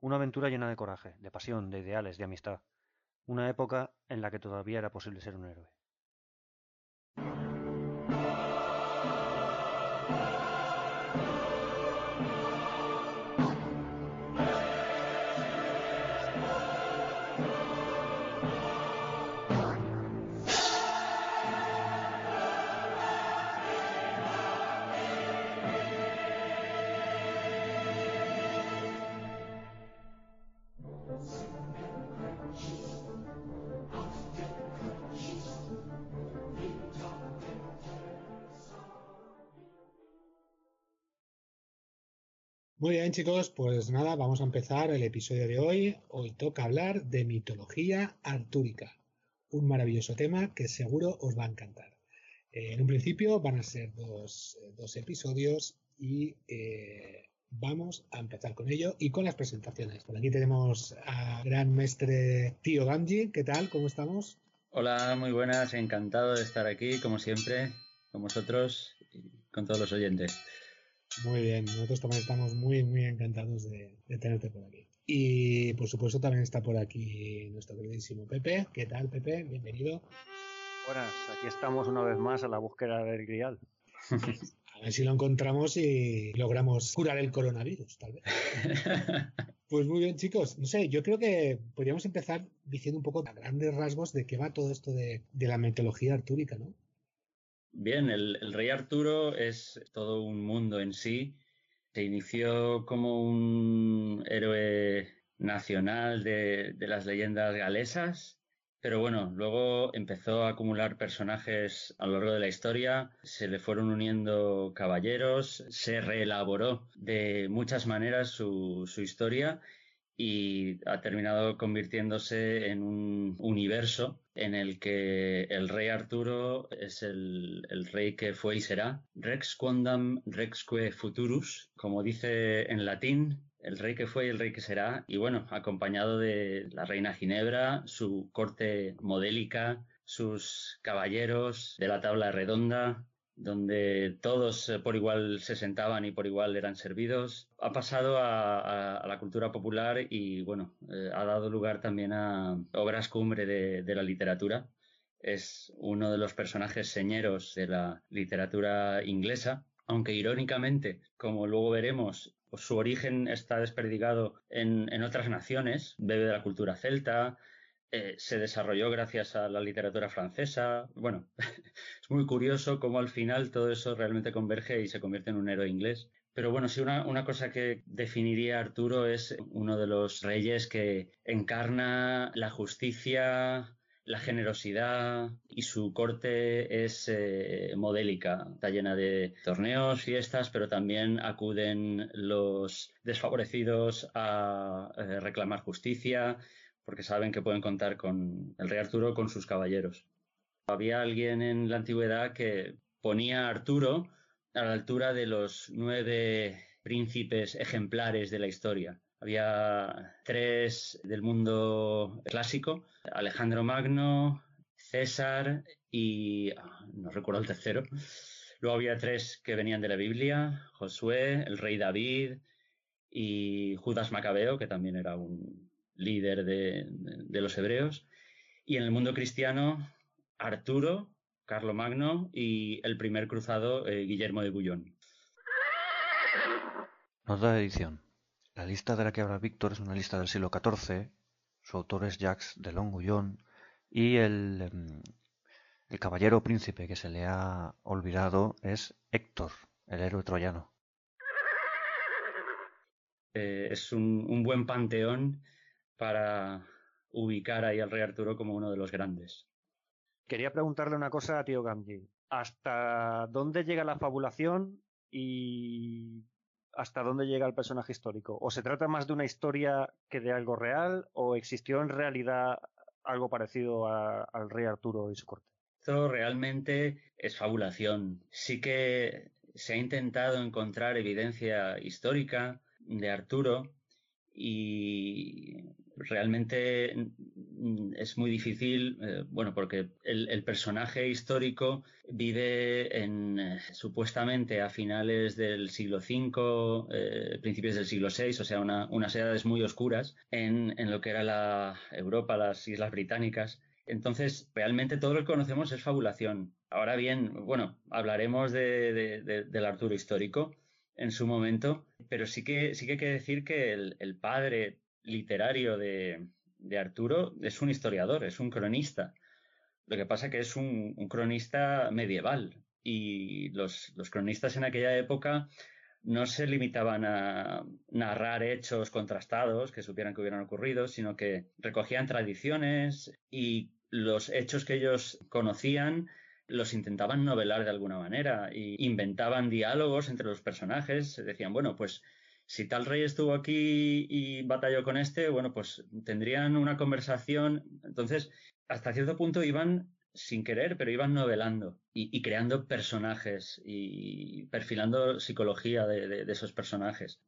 Una aventura llena de coraje, de pasión, de ideales, de amistad. Una época en la que todavía era posible ser un héroe. Muy bien chicos, pues nada, vamos a empezar el episodio de hoy. Hoy toca hablar de mitología artúrica, un maravilloso tema que seguro os va a encantar. Eh, en un principio van a ser dos, episodios y eh, vamos a empezar con ello y con las presentaciones. Por aquí tenemos a gran mestre Tío Gamji, ¿qué tal? ¿Cómo estamos? Hola, muy buenas, encantado de estar aquí, como siempre, con vosotros y con todos los oyentes. Muy bien, nosotros también estamos muy, muy encantados de, tenerte por aquí. Y por supuesto también está por aquí nuestro queridísimo Pepe. ¿Qué tal, Pepe? Bienvenido. Buenas, aquí estamos una vez más a la búsqueda del grial. A ver si lo encontramos y logramos curar el coronavirus, tal vez. Pues muy bien, chicos. No sé, yo creo que podríamos empezar diciendo un poco a grandes rasgos de qué va todo esto de, de la mitología artúrica, ¿no? Bien, el, rey Arturo es todo un mundo en sí. Se inició como un héroe nacional de, las leyendas galesas, pero bueno, luego empezó a acumular personajes a lo largo de la historia, se le fueron uniendo caballeros, se reelaboró de muchas maneras su, su historia y ha terminado convirtiéndose en un universo en el que el rey Arturo es el, rey que fue y será, Rex Quondam Rexque Futurus, como dice en latín, el rey que fue y el rey que será, y bueno, acompañado de la reina Ginebra, su corte modélica, sus caballeros de la tabla redonda, donde todos eh, por igual se sentaban y por igual eran servidos. Ha pasado a, la cultura popular y, bueno, eh, ha dado lugar también a obras cumbre de, la literatura. Es uno de los personajes señeros de la literatura inglesa, aunque irónicamente, como luego veremos, su origen está desperdigado en, en otras naciones, bebe de la cultura celta, eh, se desarrolló gracias a la literatura francesa. Bueno, es muy curioso cómo al final todo eso realmente converge y se convierte en un héroe inglés. Pero bueno, sí, una, una, cosa que definiría Arturo es uno de los reyes que encarna la justicia, la generosidad y su corte es eh, modélica. Está llena de torneos, fiestas, pero también acuden los desfavorecidos a eh, reclamar justicia porque saben que pueden contar con el rey Arturo con sus caballeros. Había alguien en la antigüedad que ponía a Arturo a la altura de los nueve príncipes ejemplares de la historia. Había tres del mundo clásico, Alejandro Magno, César y ah, no recuerdo el tercero. Luego había tres que venían de la Biblia, Josué, el rey David y Judas Macabeo, que también era un, líder de, los hebreos, y en el mundo cristiano, Arturo, Magno y el primer cruzado, eh, Guillermo de Bullón. Nota de edición. La lista de la que habla Víctor es una lista del siglo XIV. Su autor es Jacques de Longuyon. Y el, em, el caballero príncipe que se le ha olvidado es Héctor, el héroe troyano. Eh, es un, un, buen panteón para ubicar ahí al rey Arturo como uno de los grandes. Quería preguntarle una cosa a tío Gamji. ¿Hasta dónde llega la fabulación y hasta dónde llega el personaje histórico? ¿O se trata más de una historia que de algo real? ¿O existió en realidad algo parecido al rey Arturo y su corte? Esto realmente es fabulación. Sí que se ha intentado encontrar evidencia histórica de Arturo y realmente mm, es muy difícil, eh, bueno, porque el, personaje histórico vive en, eh, supuestamente a finales del siglo V, eh, principios del siglo VI, o sea, unas edades muy oscuras en, lo que era la Europa, las Islas Británicas. Entonces, realmente todo lo que conocemos es fabulación. Ahora bien, bueno, hablaremos del Arturo histórico, en su momento, pero sí que, sí que hay que decir que el, padre literario de, Arturo es un historiador, es un cronista. Lo que pasa que es un, cronista medieval y los, los, cronistas en aquella época no se limitaban a narrar hechos contrastados que supieran que hubieran ocurrido, sino que recogían tradiciones y los hechos que ellos conocían los intentaban novelar de alguna manera y inventaban diálogos entre los personajes. Decían, bueno, pues si tal rey estuvo aquí y batalló con este, bueno, pues tendrían una conversación. Entonces, hasta cierto punto iban sin querer, pero iban novelando y, creando personajes y perfilando psicología de, esos personajes.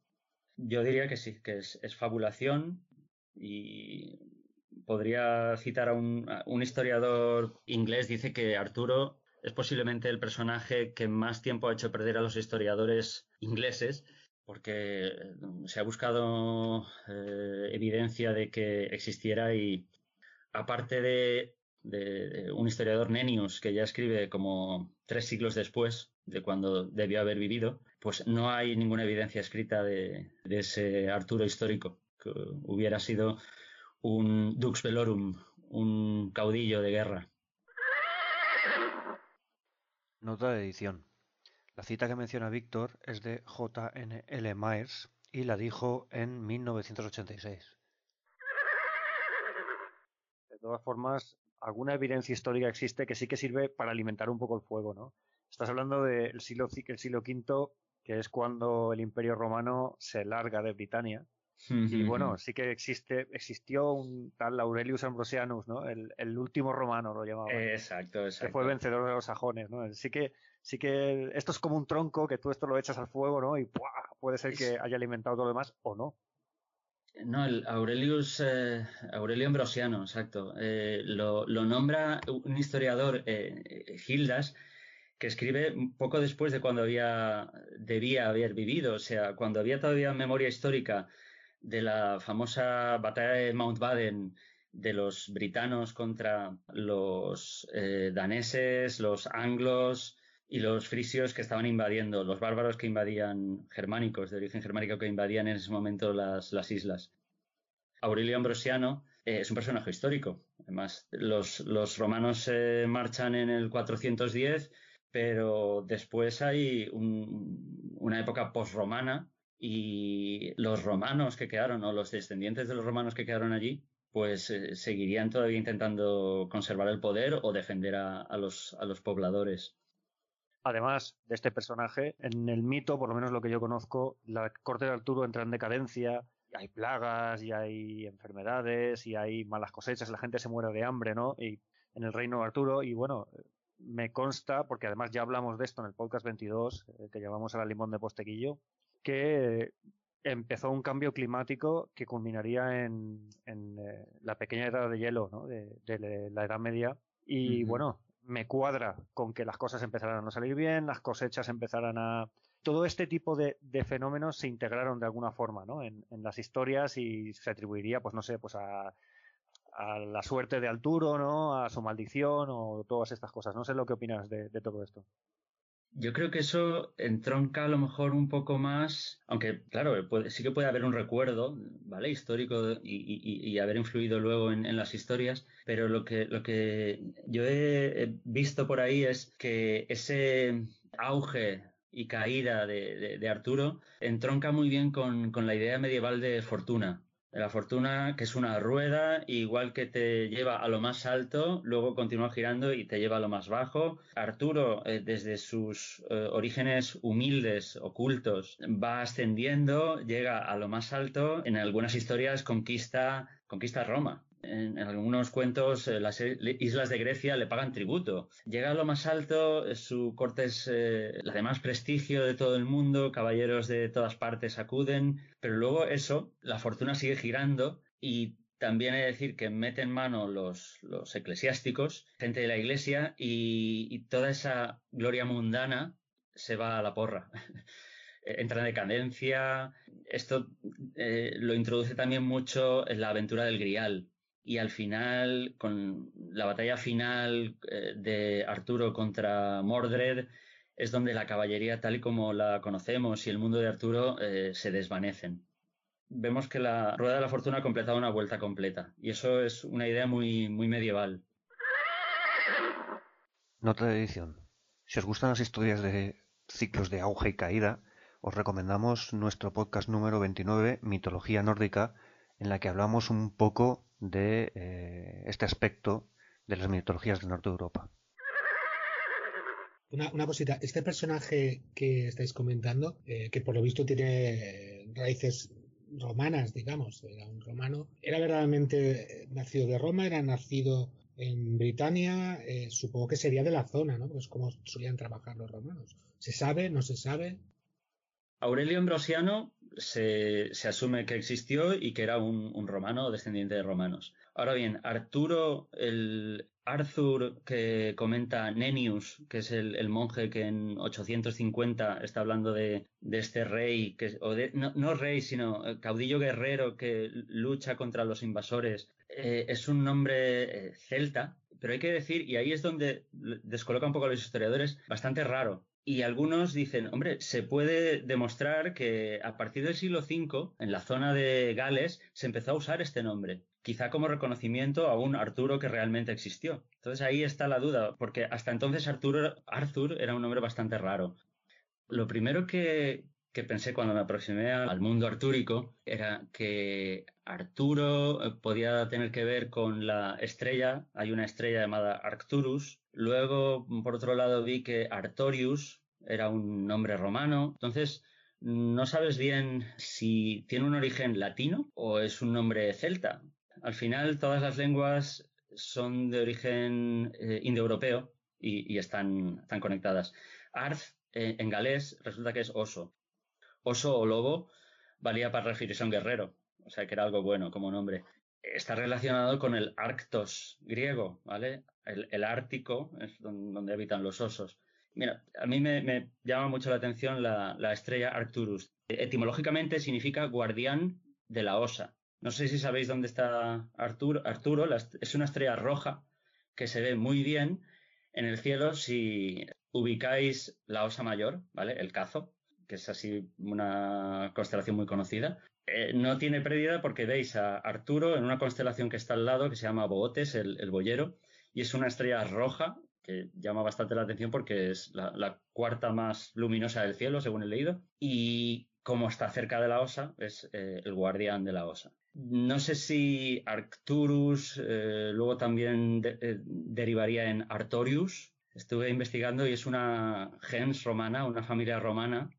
Yo diría que sí, que es, fabulación y podría citar a un, historiador inglés, dice que Arturo es posiblemente el personaje que más tiempo ha hecho perder a los historiadores ingleses, porque se ha buscado eh, evidencia de que existiera y aparte de, un historiador Nenius que ya escribe como tres siglos después de cuando debió haber vivido, pues no hay ninguna evidencia escrita de, de ese Arturo histórico, que hubiera sido un Dux Velorum, un caudillo de guerra. Nota de edición. La cita que menciona Víctor es de J. N. L. Myers y la dijo en 1986. De todas formas, alguna evidencia histórica existe que sí que sirve para alimentar un poco el fuego, ¿no? Estás hablando del siglo, siglo V, que es cuando el Imperio Romano se larga de Britania y bueno, sí que existe, existió un tal Aurelius Ambrosianus, ¿no? El, último romano lo llamaban. Exacto, exacto. Que fue vencedor de los sajones, ¿no? Sí que, sí que esto es como un tronco que tú esto lo echas al fuego, ¿no? Y puede ser que haya alimentado todo lo demás o no. No, el Aurelius, eh, Aurelio Ambrosiano, exacto. Eh, lo, nombra un historiador, eh, Gildas, que escribe poco después de cuando había, debía haber vivido, o sea, cuando había todavía memoria histórica de la famosa batalla de Mountbaden de los britanos contra los eh, daneses, los anglos y los frisios que estaban invadiendo, los bárbaros que invadían, germánicos, de origen germánico, que invadían en ese momento las, islas. Aurelio Ambrosiano eh, es un personaje histórico. Además, los, romanos marchan en el 410, pero después hay una época posromana y los romanos que quedaron o los descendientes de los romanos que quedaron allí pues eh, seguirían todavía intentando conservar el poder o defender a, los, a los pobladores. Además de este personaje, en el mito, por lo menos lo que yo conozco, la corte de Arturo entra en decadencia, hay plagas y hay enfermedades y hay malas cosechas, la gente se muere de hambre, ¿no? Y en el reino de Arturo, y bueno, me consta, porque además ya hablamos de esto en el podcast 22, eh, que llamamos a la limón de Postequillo, que empezó un cambio climático que culminaría en, eh, la pequeña edad de hielo ¿no? de, la Edad Media. Y bueno, me cuadra con que las cosas empezaran a no salir bien, las cosechas empezaran a... Todo este tipo de, fenómenos se integraron de alguna forma ¿no? en, las historias y se atribuiría, pues no sé, pues a, a la suerte de Arturo, ¿no? A su maldición o todas estas cosas. No sé lo que opinas de todo esto. Yo creo que eso entronca a lo mejor un poco más, aunque claro, sí que puede haber un recuerdo, ¿vale? Histórico y, haber influido luego en, las historias, pero lo que, lo que yo he visto por ahí es que ese auge y caída de, Arturo entronca muy bien con, la idea medieval de fortuna. La fortuna, que es una rueda, igual que te lleva a lo más alto, luego continúa girando y te lleva a lo más bajo. Arturo, eh, desde sus eh, orígenes humildes, ocultos, va ascendiendo, llega a lo más alto, en algunas historias conquista, conquista Roma. En, algunos cuentos eh, las islas de Grecia le pagan tributo. Llega a lo más alto, eh, su corte es eh, la de más prestigio de todo el mundo, caballeros de todas partes acuden, pero luego eso, la fortuna sigue girando y también hay que decir que mete en mano los, los eclesiásticos, gente de la iglesia, y, toda esa gloria mundana se va a la porra. entra en decadencia. Esto lo introduce también mucho en la aventura del Grial y al final, con la batalla final eh, de Arturo contra Mordred, es donde la caballería tal y como la conocemos y el mundo de Arturo eh, se desvanecen. Vemos que la Rueda de la Fortuna ha completado una vuelta completa y eso es una idea muy, muy medieval. Nota de edición. Si os gustan las historias de ciclos de auge y caída, os recomendamos nuestro podcast número 29, Mitología Nórdica, en la que hablamos un poco de eh, este aspecto de las mitologías del norte de Europa. Una, cosita, este personaje que estáis comentando, eh, que por lo visto tiene raíces romanas, digamos, era un romano, ¿era verdaderamente nacido de Roma? ¿Era nacido en Britania? Eh, supongo que sería de la zona, ¿no? Pues como solían trabajar los romanos. ¿Se sabe? ¿No se sabe? Aurelio Ambrosiano se, asume que existió y que era un, romano descendiente de romanos. Ahora bien, Arturo, el Arthur que comenta Nenius, que es el, monje que en 850 está hablando de, este rey, que, o no, rey, sino eh, caudillo guerrero que lucha contra los invasores, eh, es un nombre eh, celta, pero hay que decir, y ahí es donde descoloca un poco a los historiadores, bastante raro, y algunos dicen, hombre, se puede demostrar que a partir del siglo V, en la zona de Gales, se empezó a usar este nombre, quizá como reconocimiento a un Arturo que realmente existió. Entonces ahí está la duda, porque hasta entonces Arturo, Arthur era un nombre bastante raro. Lo primero que, que pensé cuando me aproximé al mundo artúrico era que Arturo eh, podía tener que ver con la estrella, hay una estrella llamada Arcturus, luego por otro lado vi que Artorius era un nombre romano, entonces no sabes bien si tiene un origen latino o es un nombre celta. Al final todas las lenguas son de origen eh, indoeuropeo y, están, están, conectadas. Arth eh, en galés resulta que es oso oso o lobo valía para referirse a un guerrero, o sea que era algo bueno como nombre. Está relacionado con el Arctos griego, ¿vale? El, Ártico es donde, habitan los osos. Mira, a mí me, llama mucho la atención la, estrella Arcturus. Etimológicamente significa guardián de la osa. No sé si sabéis dónde está Arturo. Arturo es una estrella roja que se ve muy bien en el cielo si ubicáis la osa mayor, ¿vale? El cazo, que es así una constelación muy conocida. Eh, no tiene pérdida porque veis a Arturo en una constelación que está al lado, que se llama Bootes, el, boyero, y es una estrella roja que llama bastante la atención porque es la, cuarta más luminosa del cielo, según he leído, y como está cerca de la osa, es eh, el guardián de la osa. No sé si Arcturus eh, luego también derivaría en Artorius. Estuve investigando y es una gens romana, una familia romana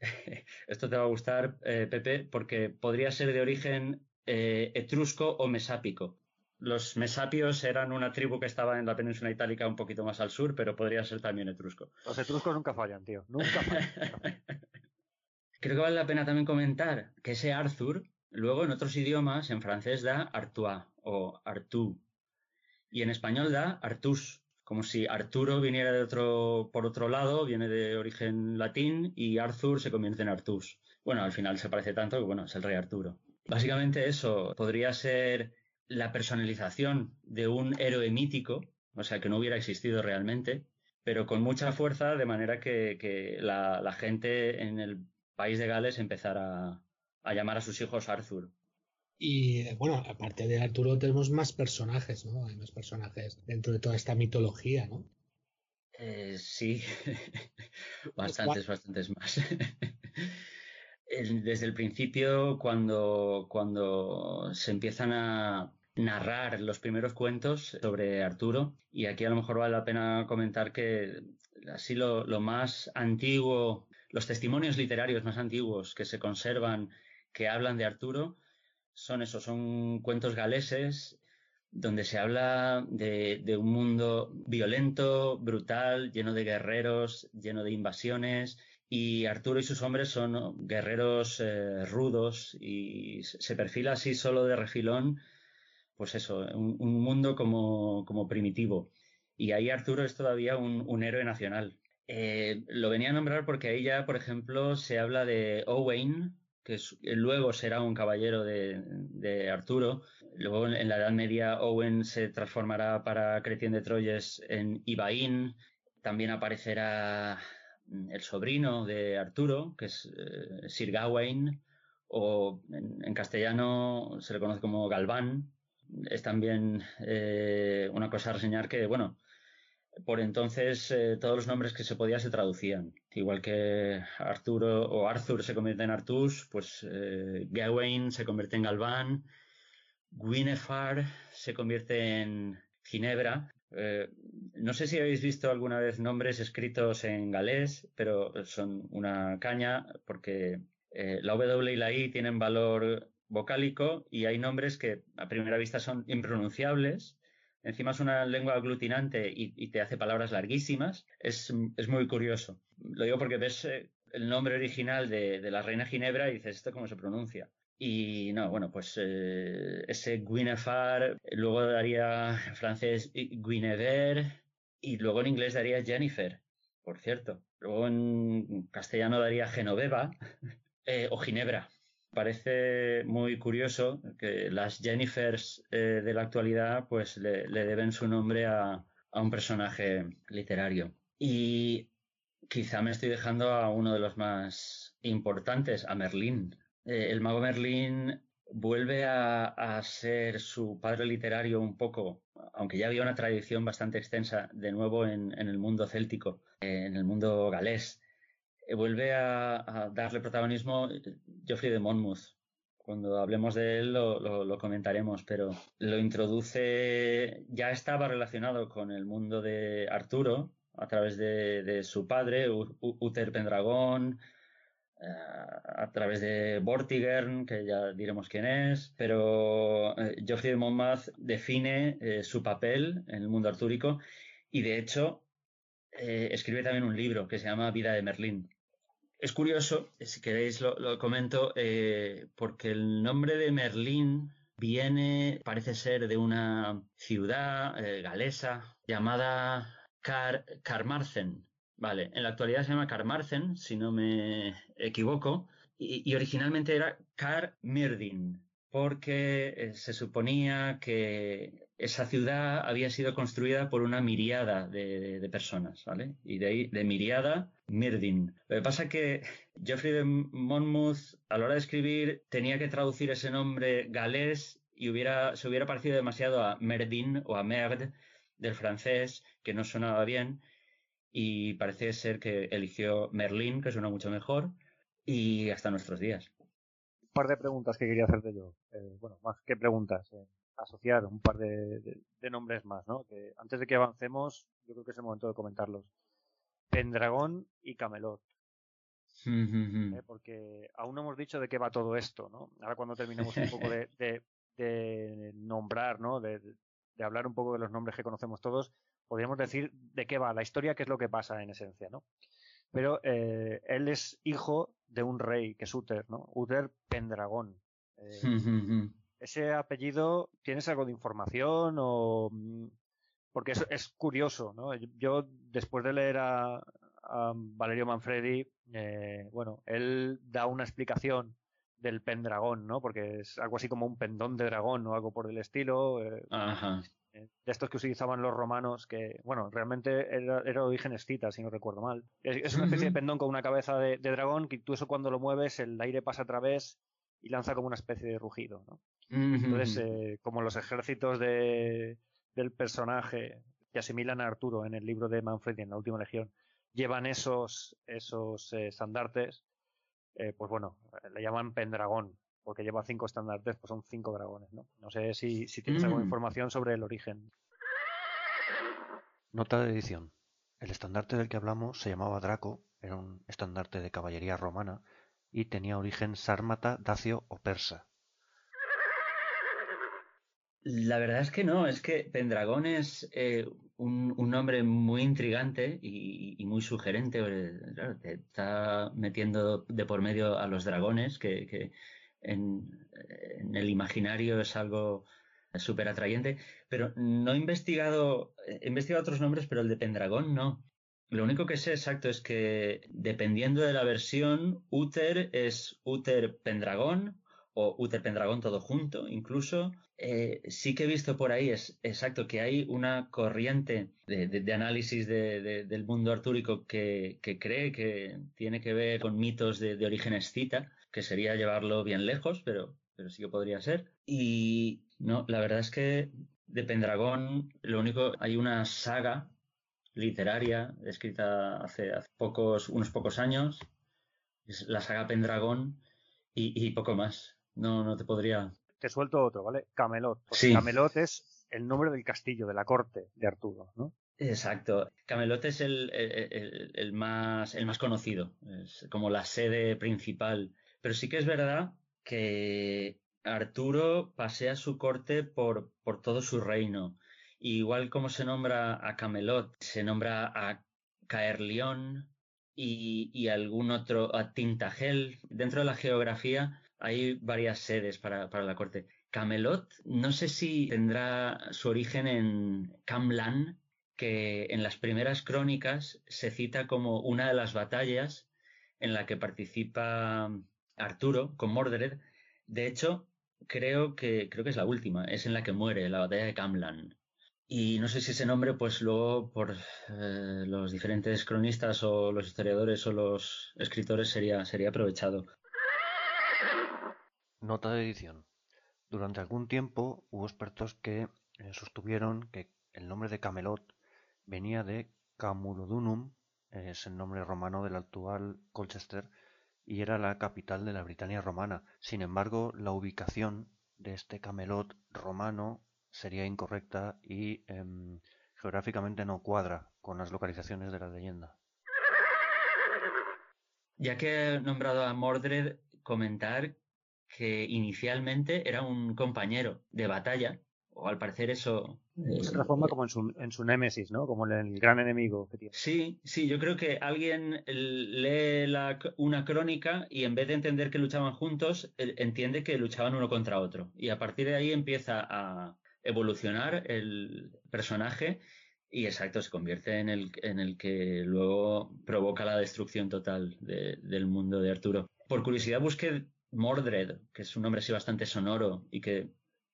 Esto te va a gustar, eh, Pepe, porque podría ser de origen eh, etrusco o mesápico. Los mesapios eran una tribu que estaba en la península itálica un poquito más al sur, pero podría ser también etrusco. Los etruscos nunca fallan, tío. Nunca fallan. Creo que vale la pena también comentar que ese Arthur, luego en otros idiomas, en francés da Artois o Artú. Y en español da Artus como si Arturo viniera de otro, por otro lado, viene de origen latín y Arthur se convierte en Artus. Bueno, al final se parece tanto que bueno, es el rey Arturo. Básicamente eso podría ser la personalización de un héroe mítico, o sea, que no hubiera existido realmente, pero con mucha fuerza, de manera que, la, gente en el país de Gales empezara a llamar a sus hijos Arthur. Y bueno, aparte de Arturo tenemos más personajes, ¿no? Hay más personajes dentro de toda esta mitología, ¿no? Eh, sí, bastantes, bastantes más. desde el principio, cuando, cuando se empiezan a narrar los primeros cuentos sobre Arturo, y aquí a lo mejor vale la pena comentar que así lo, lo más antiguo, los testimonios literarios más antiguos que se conservan que hablan de Arturo son esos, son cuentos galeses donde se habla de, de, un mundo violento, brutal, lleno de guerreros, lleno de invasiones, y Arturo y sus hombres son guerreros eh, rudos y se perfila así solo de refilón, pues eso, un, un mundo como, como, primitivo. Y ahí Arturo es todavía un, un héroe nacional. Eh, lo venía a nombrar porque ahí ya, por ejemplo, se habla de Owain, que luego será un caballero de, Arturo. Luego en la Edad Media Owen se transformará para Cretien de Troyes en Ibaín. También aparecerá el sobrino de Arturo, que es eh, Sir Gawain, o en, castellano se le conoce como Galván. Es también eh, una cosa a reseñar que, bueno, por entonces eh, todos los nombres que se podía se traducían. Igual que Arturo o Arthur se convierte en Artus, pues Gawain se convierte en Galván, Guinefar se convierte en Ginebra, eh, no sé si habéis visto alguna vez nombres escritos en galés, pero son una caña porque eh, la W y la I tienen valor vocálico y hay nombres que a primera vista son impronunciables. Encima es una lengua aglutinante y, te hace palabras larguísimas. Es, muy curioso. Lo digo porque ves eh, el nombre original de, de la reina Ginebra y dices, ¿esto cómo se pronuncia? Y no, bueno, pues eh, ese Guinefar, luego daría en francés Guinevere y luego en inglés daría Jennifer, por cierto. Luego en castellano daría Genoveva eh, o Ginebra. Parece muy curioso que las Jennifers eh, de la actualidad pues le, le deben su nombre a, un personaje literario. Y quizá me estoy dejando a uno de los más importantes, a Merlín, eh, el mago Merlín vuelve a, ser su padre literario un poco, aunque ya había una tradición bastante extensa de nuevo en, el mundo céltico, eh, en el mundo galés. Eh, vuelve a, darle protagonismo Geoffrey de Monmouth. Cuando hablemos de él lo, comentaremos, pero lo introduce, ya estaba relacionado con el mundo de Arturo a través de, su padre, Uther Pendragón, a través de Vortigern, que ya diremos quién es, pero eh, Geoffrey de Monmouth define eh, su papel en el mundo artúrico y de hecho eh, escribe también un libro que se llama Vida de Merlín. Es curioso, si queréis lo, comento, porque el nombre de Merlín viene, parece ser, de una ciudad galesa llamada Car Carmarthen, Vale, en la actualidad se llama Carmarthen, si no me equivoco, y, originalmente era Carmirdin, porque eh, se suponía que esa ciudad había sido construida por una miriada de, personas, ¿vale? Y de ahí, de miriada, Mirdin. Lo que pasa es que Geoffrey de Monmouth, a la hora de escribir, tenía que traducir ese nombre galés y hubiera, se hubiera parecido demasiado a Merdin o a Merd del francés, que no sonaba bien, y parece ser que eligió Merlín, que suena mucho mejor, y hasta nuestros días. Un par de preguntas que quería hacerte yo. Eh, bueno, más que preguntas, eh, asociar un par de, nombres más, ¿no? Que antes de que avancemos, yo creo que es el momento de comentarlos. Pendragón y Camelot. Eh, porque aún no hemos dicho de qué va todo esto, ¿no? Ahora cuando terminemos un poco de, de nombrar, ¿no? De, hablar un poco de los nombres que conocemos todos, podríamos decir de qué va la historia, qué es lo que pasa en esencia, ¿no? Pero eh, él es hijo de un rey, que es Uther, ¿no? Uther Pendragón. Eh, ese apellido, ¿tienes algo de información o...? Mm, porque es, es curioso, ¿no? Yo, después de leer a, Valerio Manfredi, eh, bueno, él da una explicación del pendragón, ¿no? Porque es algo así como un pendón de dragón o algo por el estilo. Ajá. Eh, de estos que utilizaban los romanos, que, bueno, realmente era, era origen escita, si no recuerdo mal. Es, una especie de pendón con una cabeza de, dragón que tú eso cuando lo mueves, el aire pasa a través y lanza como una especie de rugido, ¿no? Entonces, eh, como los ejércitos de, del personaje que asimilan a Arturo en el libro de Manfred en la última legión, llevan esos, esos eh, estandartes, eh, pues bueno, le llaman Pendragón, porque lleva cinco estandartes, pues son cinco dragones, ¿no? No sé si, tienes alguna mm. información sobre el origen. Nota de edición. El estandarte del que hablamos se llamaba Draco, era un estandarte de caballería romana y tenía origen sármata, dacio o persa. La verdad es que no, es que Pendragón es eh, un, nombre muy intrigante y, muy sugerente. te está metiendo de por medio a los dragones, que, en, el imaginario es algo súper atrayente. Pero no he investigado, he investigado otros nombres, pero el de Pendragón no. Lo único que sé exacto es que dependiendo de la versión, Uther es Uther Pendragón o Uther Pendragón todo junto, incluso. Eh, sí que he visto por ahí, es exacto, que hay una corriente de, análisis del mundo artúrico que, cree que tiene que ver con mitos de, origen escita, que sería llevarlo bien lejos, pero, pero sí que podría ser. Y no, la verdad es que de Pendragón, lo único, hay una saga literaria escrita hace, unos pocos años, es la saga Pendragón y poco más. No, no te podría. Te suelto otro, ¿vale? Camelot. Camelot es el nombre del castillo, de la corte de Arturo, ¿no? Exacto. Camelot es el, el, más, el más conocido, es como la sede principal. Pero sí que es verdad que Arturo pasea su corte por, por todo su reino. igual como se nombra a Camelot, se nombra a Caerleón y, y algún otro, a Tintagel. Dentro de la geografía hay varias sedes para, la corte. Camelot, no sé si tendrá su origen en Camlan, que en las primeras crónicas se cita como una de las batallas en la que participa Arturo con Mordred. De hecho, creo que, creo que es la última, es en la que muere, la batalla de Camlan. Y no sé si ese nombre, pues luego por eh, los diferentes cronistas o los historiadores o los escritores sería, sería aprovechado. Nota de edición. Durante algún tiempo hubo expertos que eh, sostuvieron que el nombre de Camelot venía de Camulodunum, es el nombre romano del actual Colchester, y era la capital de la Britania romana. Sin embargo, la ubicación de este Camelot romano sería incorrecta y em, geográficamente no cuadra con las localizaciones de la leyenda. Ya que he nombrado a Mordred, comentar que inicialmente era un compañero de batalla, o al parecer eso... Se transforma como en su, en su némesis, ¿no? Como el gran enemigo que tiene. Sí, sí, yo creo que alguien lee una crónica y en vez de entender que luchaban juntos, entiende que luchaban uno contra otro. Y a partir de ahí empieza a evolucionar el personaje y exacto, se convierte en el, en el que luego provoca la destrucción total del mundo de Arturo. Por curiosidad busqué Mordred, que es un nombre así bastante sonoro y que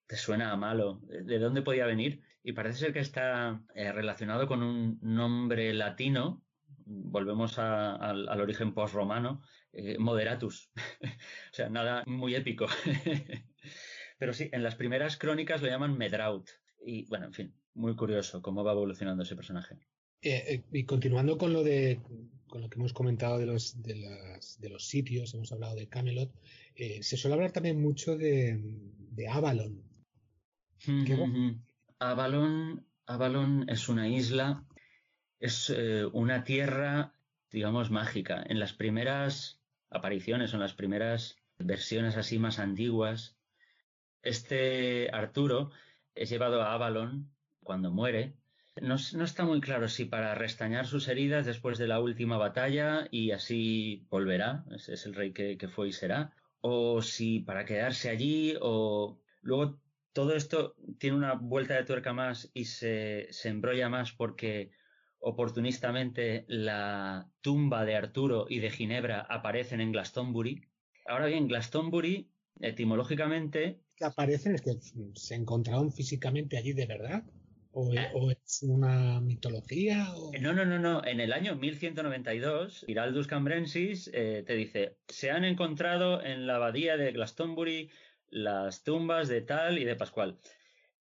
te suena a malo. ¿De dónde podía venir? Y parece ser que está eh, relacionado con un nombre latino. Volvemos al, origen post-romano, eh, moderatus. o sea, nada muy épico. Pero sí, en las primeras crónicas lo llaman Medraut. Y bueno, en fin, muy curioso cómo va evolucionando ese personaje. Eh, y continuando con lo de con lo que hemos comentado de los de, de los sitios, hemos hablado de Camelot, eh, se suele hablar también mucho de, Avalon. Avalon. Avalon es una isla, es eh, una tierra, digamos, mágica. En las primeras apariciones, en las primeras versiones así más antiguas, este Arturo es llevado a Avalon cuando muere. No, está muy claro si para restañar sus heridas después de la última batalla y así volverá, es, el rey que, fue y será, o si para quedarse allí, o luego todo esto tiene una vuelta de tuerca más y se, embrolla más porque oportunistamente la tumba de Arturo y de Ginebra aparecen en Glastonbury. Ahora bien, Glastonbury, etimológicamente... ¿Que aparecen? ¿Es que se encontraron físicamente allí de verdad? ¿O, e, es una mitología? No, no, no, no. En el año 1192, Giraldus Cambrensis eh, te dice, se han encontrado en la abadía de Glastonbury las tumbas de tal y de Pascual.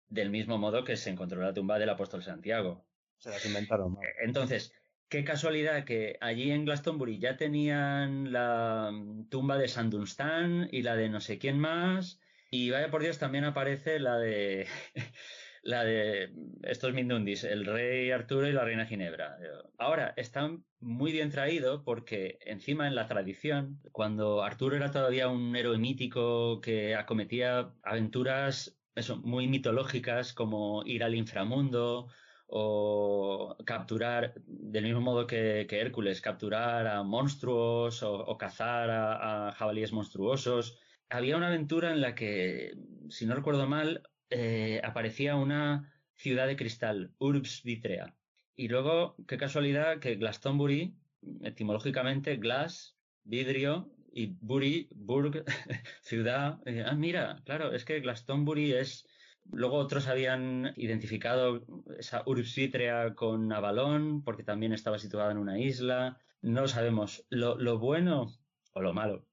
Del mismo modo que se encontró la tumba del apóstol Santiago. Se las inventaron. Eh, entonces, qué casualidad que allí en Glastonbury ya tenían la tumba de Sandunstan y la de no sé quién más. Y vaya por Dios, también aparece la de la de estos Mindundis, el rey Arturo y la reina Ginebra. Ahora, están muy bien traído porque encima en la tradición, cuando Arturo era todavía un héroe mítico que acometía aventuras eso, muy mitológicas como ir al inframundo o capturar, del mismo modo que, Hércules, capturar a monstruos o, cazar a, jabalíes monstruosos. Había una aventura en la que, si no recuerdo mal, eh, aparecía una ciudad de cristal, Urbs Vitrea. Y luego, qué casualidad que Glastonbury, etimológicamente, glass, vidrio, y Bury, Burg, ciudad. Eh, ah, mira, claro, es que Glastonbury es. Luego otros habían identificado esa Urbs Vitrea con Avalon, porque también estaba situada en una isla. No lo sabemos. Lo, bueno o lo malo,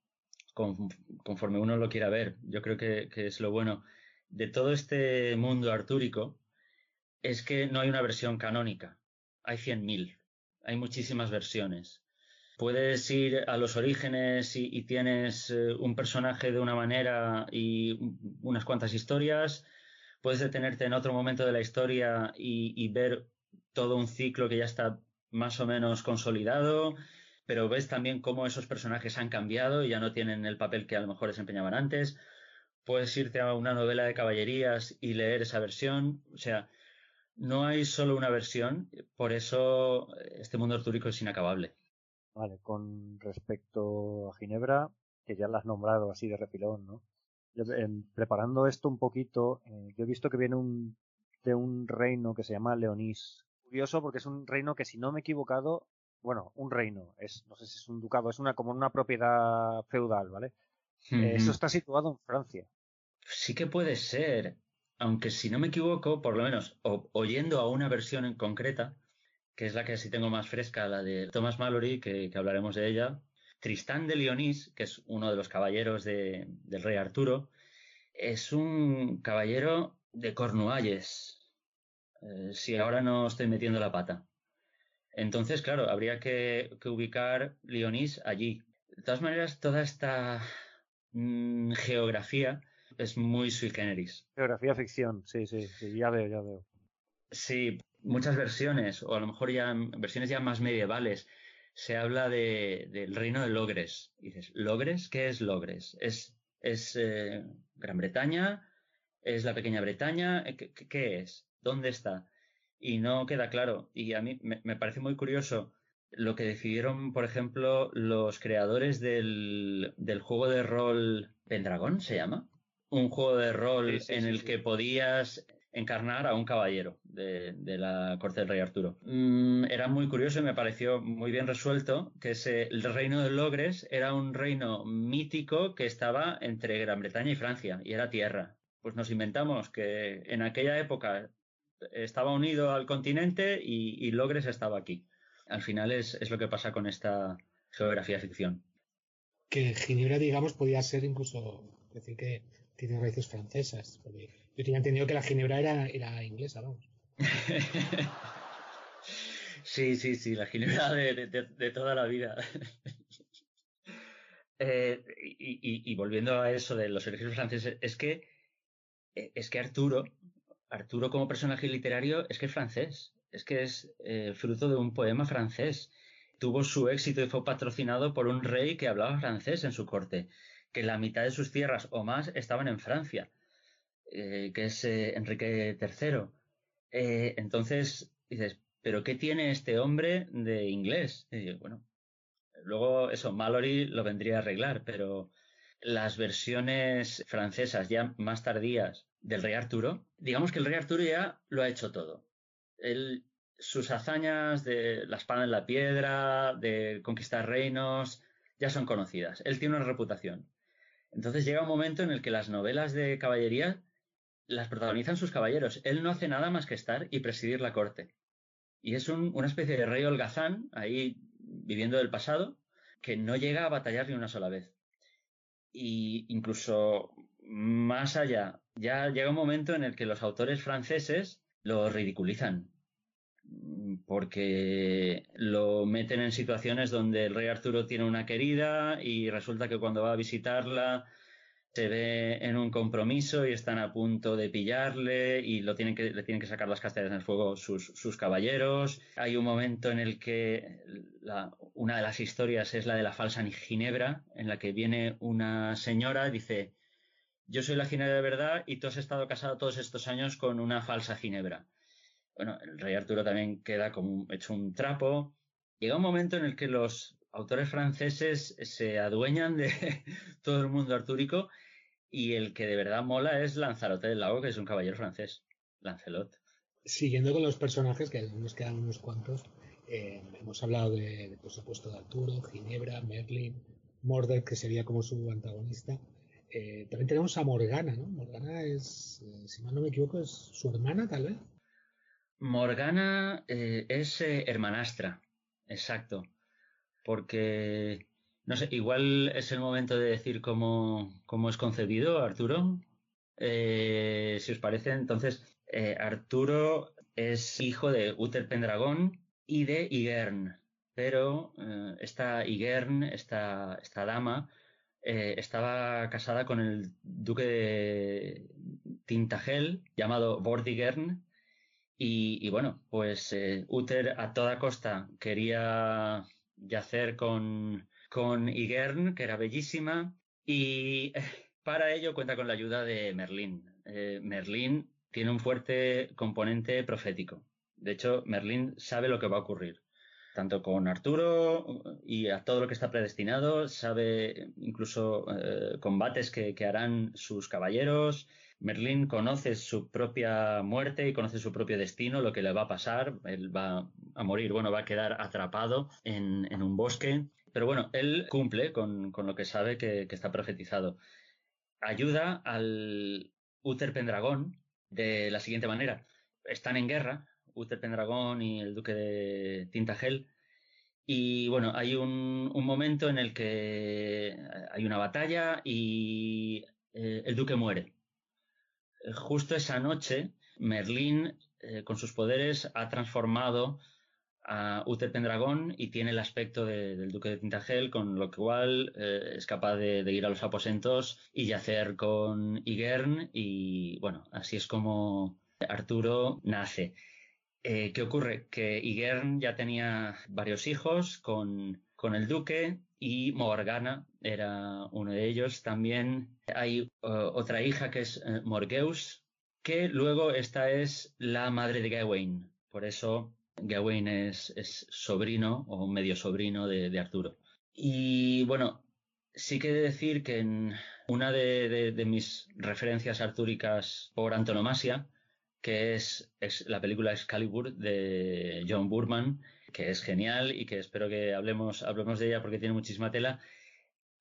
conforme uno lo quiera ver, yo creo que es lo bueno de todo este mundo artúrico es que no hay una versión canónica. Hay 100.000. Hay muchísimas versiones. Puedes ir a los orígenes y, tienes eh, un personaje de una manera y unas cuantas historias. Puedes detenerte en otro momento de la historia y ver todo un ciclo que ya está más o menos consolidado pero ves también cómo esos personajes han cambiado y ya no tienen el papel que a lo mejor desempeñaban antes puedes irte a una novela de caballerías y leer esa versión. O sea, no hay solo una versión, por eso este mundo artúrico es inacabable. Vale, con respecto a Ginebra, que ya la has nombrado así de refilón, ¿no? preparando esto un poquito, eh, yo he visto que viene un, de un reino que se llama Leonís. Curioso porque es un reino que, si no me he equivocado, bueno, un reino, es, no sé si es un ducado, es una como una propiedad feudal, ¿vale? Eso está situado en Francia. Sí que puede ser, aunque si no me equivoco, por lo menos oyendo a una versión en concreta, que es la que sí tengo más fresca, la de Thomas Mallory, que, hablaremos de ella, Tristán de Leonís, que es uno de los caballeros del rey Arturo, es un caballero de Cornualles, eh, si ahora no estoy metiendo la pata. Entonces, claro, habría que, ubicar Leonís allí. De todas maneras, toda esta mm, geografía es muy sui generis. Geografía ficción, sí, sí, sí, ya veo, ya veo. Sí, muchas versiones, o a lo mejor ya versiones ya más medievales, se habla de, del reino de Logres. dices, ¿Logres? ¿Qué es Logres? ¿Es, es eh, Gran Bretaña? ¿Es la Pequeña Bretaña? Eh, ¿Qué, es? ¿Dónde está? Y no queda claro. Y a mí me, me parece muy curioso lo que decidieron, por ejemplo, los creadores del, del juego de rol Pendragón, ¿se llama? Un juego de rol en el que podías encarnar a un caballero de, la corte del rey Arturo. Mm, era muy curioso y me pareció muy bien resuelto que el reino de Logres era un reino mítico que estaba entre Gran Bretaña y Francia y era tierra. Pues nos inventamos que en aquella época estaba unido al continente y, Logres estaba aquí. Al final es, es lo que pasa con esta geografía ficción. Que Ginebra, digamos, podía ser incluso decir que tiene raíces francesas. yo tenía entendido que la ginebra era, era inglesa, vamos. sí, sí, sí, la ginebra de, toda la vida. Eh, y, volviendo a eso de los orígenes franceses, es que, eh, es que Arturo, Arturo como personaje literario, es que es francés, es que es eh, fruto de un poema francés. Tuvo su éxito y fue patrocinado por un rey que hablaba francés en su corte que la mitad de sus tierras o más estaban en Francia, eh, que es eh, Enrique III. Eh, entonces dices, ¿pero qué tiene este hombre de inglés? bueno, luego eso, Mallory lo vendría a arreglar, pero las versiones francesas ya más tardías del rey Arturo, digamos que el rey Arturo ya lo ha hecho todo. sus hazañas de la espada en la piedra, de conquistar reinos, ya son conocidas. Él tiene una reputación. Entonces llega un momento en el que las novelas de caballería las protagonizan sus caballeros. Él no hace nada más que estar y presidir la corte. Y es una especie de rey holgazán, ahí viviendo del pasado, que no llega a batallar ni una sola vez. Y incluso más allá, ya llega un momento en el que los autores franceses lo ridiculizan. Porque lo meten en situaciones donde el rey Arturo tiene una querida y resulta que cuando va a visitarla se ve en un compromiso y están a punto de pillarle y lo tienen que, le tienen que sacar las castañas del fuego sus, caballeros. Hay un momento en el que una de las historias es la de la falsa ginebra, en la que viene una señora y dice, yo soy la ginebra de verdad y tú has estado casado todos estos años con una falsa ginebra. Bueno, el rey Arturo también queda como hecho un trapo. Llega un momento en el que los autores franceses se adueñan de todo el mundo artúrico y el que de verdad mola es Lanzarote del Lago, que es un caballero francés, Lancelot. Siguiendo con los personajes, que nos quedan unos cuantos, eh, hemos hablado de, por supuesto, de Arturo, Ginebra, Merlin, Mordred, que sería como su antagonista. Eh, también tenemos a Morgana, ¿no? Morgana es, eh, si mal no me equivoco, es su hermana, tal vez. Morgana es hermanastra, exacto. Porque no sé, igual es el momento de decir cómo, es concebido Arturo. Eh, si os parece, entonces, eh, Arturo es hijo de Uther Pendragón y de Igern. Pero eh, esta Igern, esta, esta dama, estaba casada con el duque de Tintagel, llamado Vortigern, y, bueno, pues Uther a toda costa quería yacer con, con Igern, que era bellísima, y eh, para ello cuenta con la ayuda de Merlín. Eh, Merlín tiene un fuerte componente profético. De hecho, Merlín sabe lo que va a ocurrir, tanto con Arturo y a todo lo que está predestinado, sabe incluso eh, combates que harán sus caballeros, Merlín conoce su propia muerte y conoce su propio destino, lo que le va a pasar. Él va a morir, bueno, va a quedar atrapado en, un bosque pero bueno, él cumple con, lo que sabe que, está profetizado. Ayuda al Uther Pendragón de la siguiente manera. Están en guerra, Uther Pendragón y el duque de Tintagel. Y bueno, hay un, momento en el que hay una batalla y eh, el duque muere. Justo esa noche, Merlín, eh, con sus poderes, ha transformado a Uther Pendragón y tiene el aspecto del duque de Tintagel, con lo cual eh, es capaz de, ir a los aposentos y yacer con Igern y bueno, así es como Arturo nace. Eh, ¿Qué ocurre? Que Igern ya tenía varios hijos con, con el duque y Morgana era uno de ellos. También hay eh, otra hija que es Morgeus, que luego esta es la madre de Gawain. Por eso Gawain es, sobrino o medio sobrino de, Arturo. Y bueno, sí que he de decir que en una de, mis referencias artúricas por antonomasia, que es, la película Excalibur de John Burman, que es genial y que espero que hablemos, hablemos de ella porque tiene muchísima tela.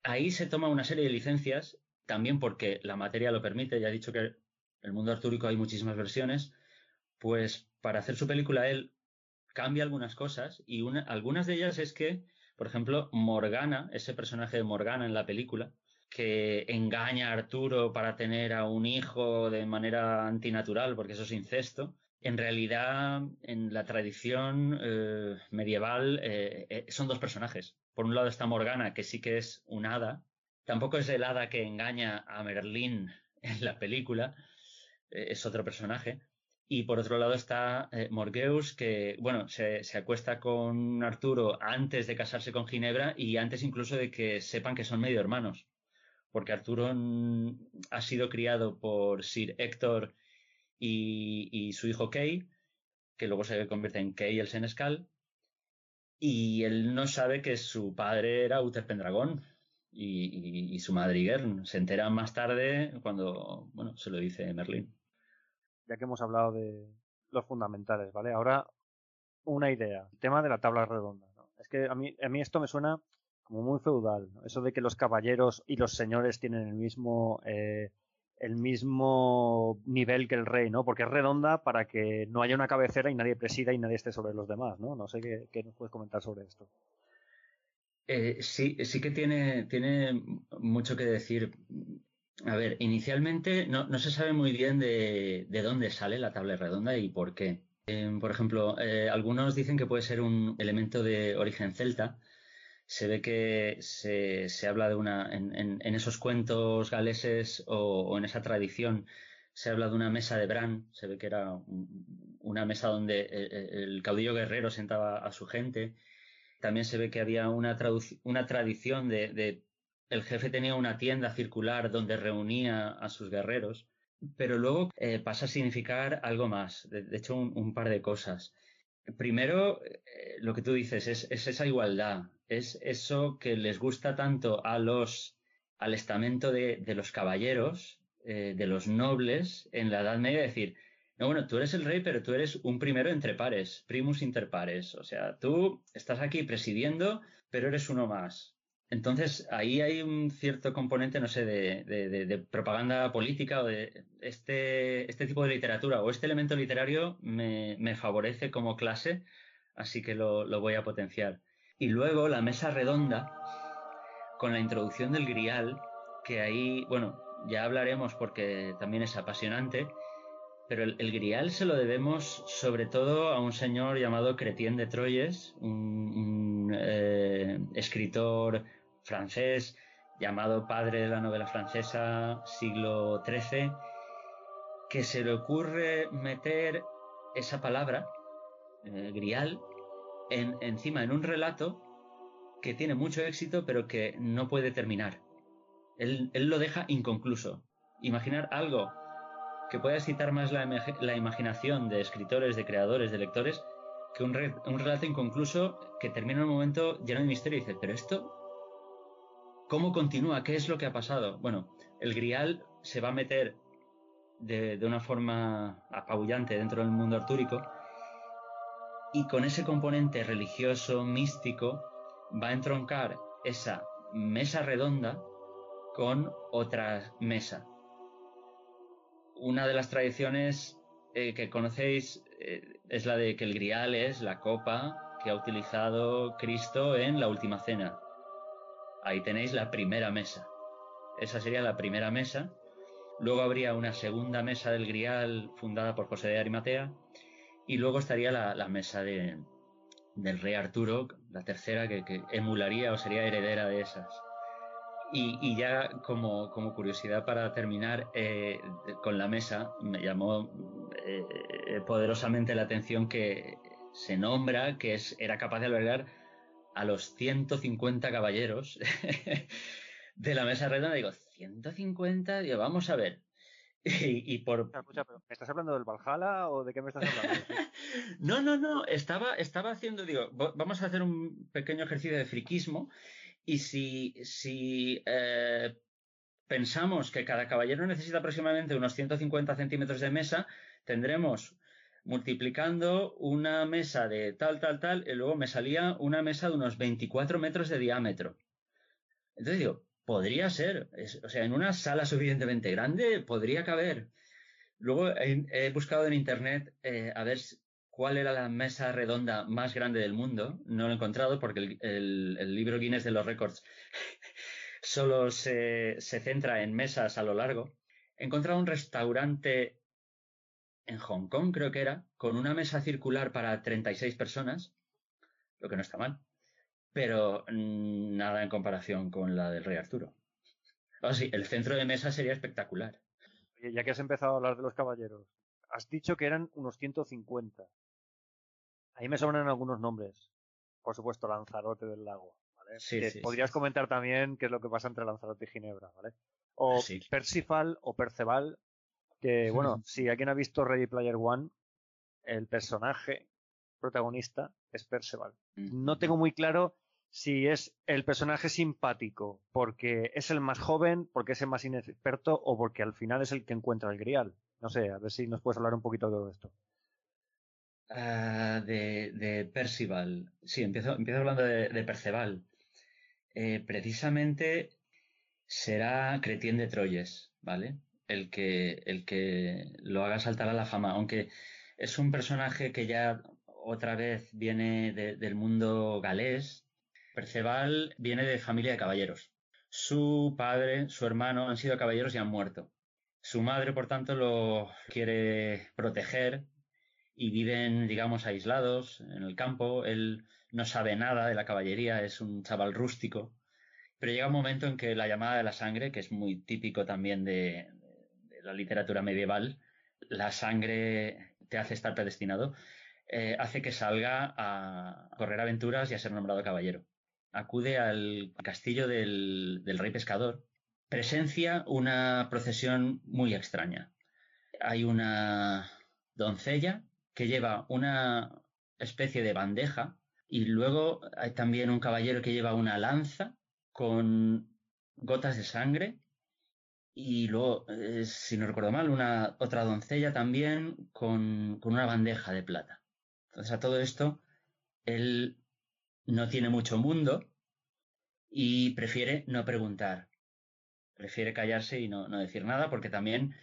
Ahí se toma una serie de licencias, también porque la materia lo permite, ya he dicho que en el mundo artúrico hay muchísimas versiones, pues para hacer su película él cambia algunas cosas y una, algunas de ellas es que, por ejemplo, Morgana, ese personaje de Morgana en la película, que engaña a Arturo para tener a un hijo de manera antinatural, porque eso es incesto, en realidad en la tradición eh, medieval eh, eh, son dos personajes. Por un lado está Morgana, que sí que es un hada, tampoco es el hada que engaña a Merlín en la película, es otro personaje. Y por otro lado está eh, Morgeus, que, bueno, se, acuesta con Arturo antes de casarse con Ginebra y antes incluso de que sepan que son medio hermanos. Porque Arturo ha sido criado por Sir Héctor y, su hijo Kay, que luego se convierte en Kay el Senescal. Y él no sabe que su padre era Uther Pendragón y, su madre. Se entera más tarde cuando, bueno, se lo dice Merlín ya que hemos hablado de los fundamentales, ¿vale? Ahora, una idea, el tema de la tabla redonda. ¿no? Es que a mí, a mí esto me suena como muy feudal, eso de que los caballeros y los señores tienen el mismo eh, el mismo nivel que el rey, ¿no? Porque es redonda para que no haya una cabecera y nadie presida y nadie esté sobre los demás, ¿no? No sé qué, nos puedes comentar sobre esto. Eh, sí, sí que tiene, tiene mucho que decir. A ver, inicialmente no, se sabe muy bien de, dónde sale la tabla redonda y por qué. Em, por ejemplo, eh, algunos dicen que puede ser un elemento de origen celta. Se ve que se, habla de una, en, esos cuentos galeses o, en esa tradición, se habla de una mesa de Bran. Se ve que era una mesa donde eh, eh, el, caudillo guerrero sentaba a su gente. También se ve que había una, una tradición de, el jefe tenía una tienda circular donde reunía a sus guerreros pero luego eh, pasa a significar algo más, de, hecho un, par de cosas. Primero, lo que tú dices es, esa igualdad, es eso que les gusta tanto a los, al estamento de, los caballeros, eh, de los nobles en la Edad Media, decir, no, bueno, tú eres el rey, pero tú eres un primero entre pares, primus inter pares. O sea, tú estás aquí presidiendo, pero eres uno más. Entonces, ahí hay un cierto componente, no sé, de, propaganda política o de este, este, tipo de literatura o este elemento literario me, favorece como clase, así que lo, voy a potenciar. Y luego la mesa redonda, con la introducción del grial, que ahí, bueno, ya hablaremos porque también es apasionante, pero el, grial se lo debemos sobre todo a un señor llamado Cretien de Troyes, un, eh, escritor francés, llamado padre de la novela francesa, siglo XIII, que se le ocurre meter esa palabra, eh, grial, en, encima en un relato que tiene mucho éxito, pero que no puede terminar. Él, lo deja inconcluso. Imaginar algo que pueda excitar más la, imaginación de escritores, de creadores, de lectores, que un, un, relato inconcluso que termina en un momento lleno de misterio y dice, pero esto, ¿Cómo continúa? ¿Qué es lo que ha pasado? Bueno, el grial se va a meter de, una forma apabullante dentro del mundo artúrico y con ese componente religioso, místico, va a entroncar esa mesa redonda con otra mesa. Una de las tradiciones eh, que conocéis eh, es la de que el grial es la copa que ha utilizado Cristo en la última cena. Ahí tenéis la primera mesa. Esa sería la primera mesa. Luego habría una segunda mesa del Grial fundada por José de Arimatea. Y luego estaría la, mesa de, del rey Arturo, la tercera que, emularía o sería heredera de esas. Y, ya como, curiosidad para terminar eh, con la mesa, me llamó eh, poderosamente la atención que se nombra que es, era capaz de albergar a los 150 caballeros de la mesa redonda. Digo, 150, digo, vamos a ver. Y, por... ¿Me estás hablando del Valhalla o de qué me estás hablando? no, no, no. Estaba, estaba haciendo, digo, vamos a hacer un pequeño ejercicio de friquismo. Y si, si eh, pensamos que cada caballero necesita aproximadamente unos 150 centímetros de mesa, tendremos multiplicando una mesa de tal, tal, tal, y luego me salía una mesa de unos 24 metros de diámetro. Entonces digo, podría ser, o sea, en una sala suficientemente grande podría caber. Luego he, buscado en internet eh, a ver cuál era la mesa redonda más grande del mundo. No lo he encontrado porque el, libro Guinness de los récords solo se, se centra en mesas a lo largo. He encontrado un restaurante en Hong Kong, creo que era, con una mesa circular para 36 personas, lo que no está mal, pero nada en comparación con la del Rey Arturo. Oh, sí, el centro de mesa sería espectacular. ya que has empezado a hablar de los caballeros, has dicho que eran unos 150. Ahí me sobran algunos nombres. Por supuesto, Lanzarote del Lago. ¿vale? Sí, podrías comentar también qué es lo que pasa entre Lanzarote y Ginebra, ¿vale? O Percival o Perceval que bueno, si alguien ha visto Ready Player One, el personaje protagonista es Perceval. No tengo muy claro si es el personaje simpático porque es el más joven, porque es el más inexperto o porque al final es el que encuentra el grial. No sé, a ver si nos puedes hablar un poquito de todo esto. Ah, de, Percival. Sí, empiezo, empiezo hablando de, Perceval. Eh, precisamente será Cretien de Troyes, ¿vale? el que, el que lo haga saltar a la fama, aunque es un personaje que ya otra vez viene del mundo galés. Perceval viene de familia de caballeros. Su padre, su hermano han sido caballeros y han muerto. Su madre, por tanto, lo quiere proteger y viven, digamos, aislados en el campo. Él no sabe nada de la caballería, es un chaval rústico. Pero llega un momento en que la llamada de la sangre, que es muy típico también de, la literatura medieval, la sangre te hace estar predestinado, eh, hace que salga a correr aventuras y a ser nombrado caballero. Acude al castillo del rey pescador, presencia una procesión muy extraña. Hay una doncella que lleva una especie de bandeja y luego hay también un caballero que lleva una lanza con gotas de sangre y luego, eh, si no recuerdo mal, una otra doncella también con, con, una bandeja de plata. Entonces a todo esto, él no tiene mucho mundo y prefiere no preguntar prefiere callarse y no, decir nada, porque también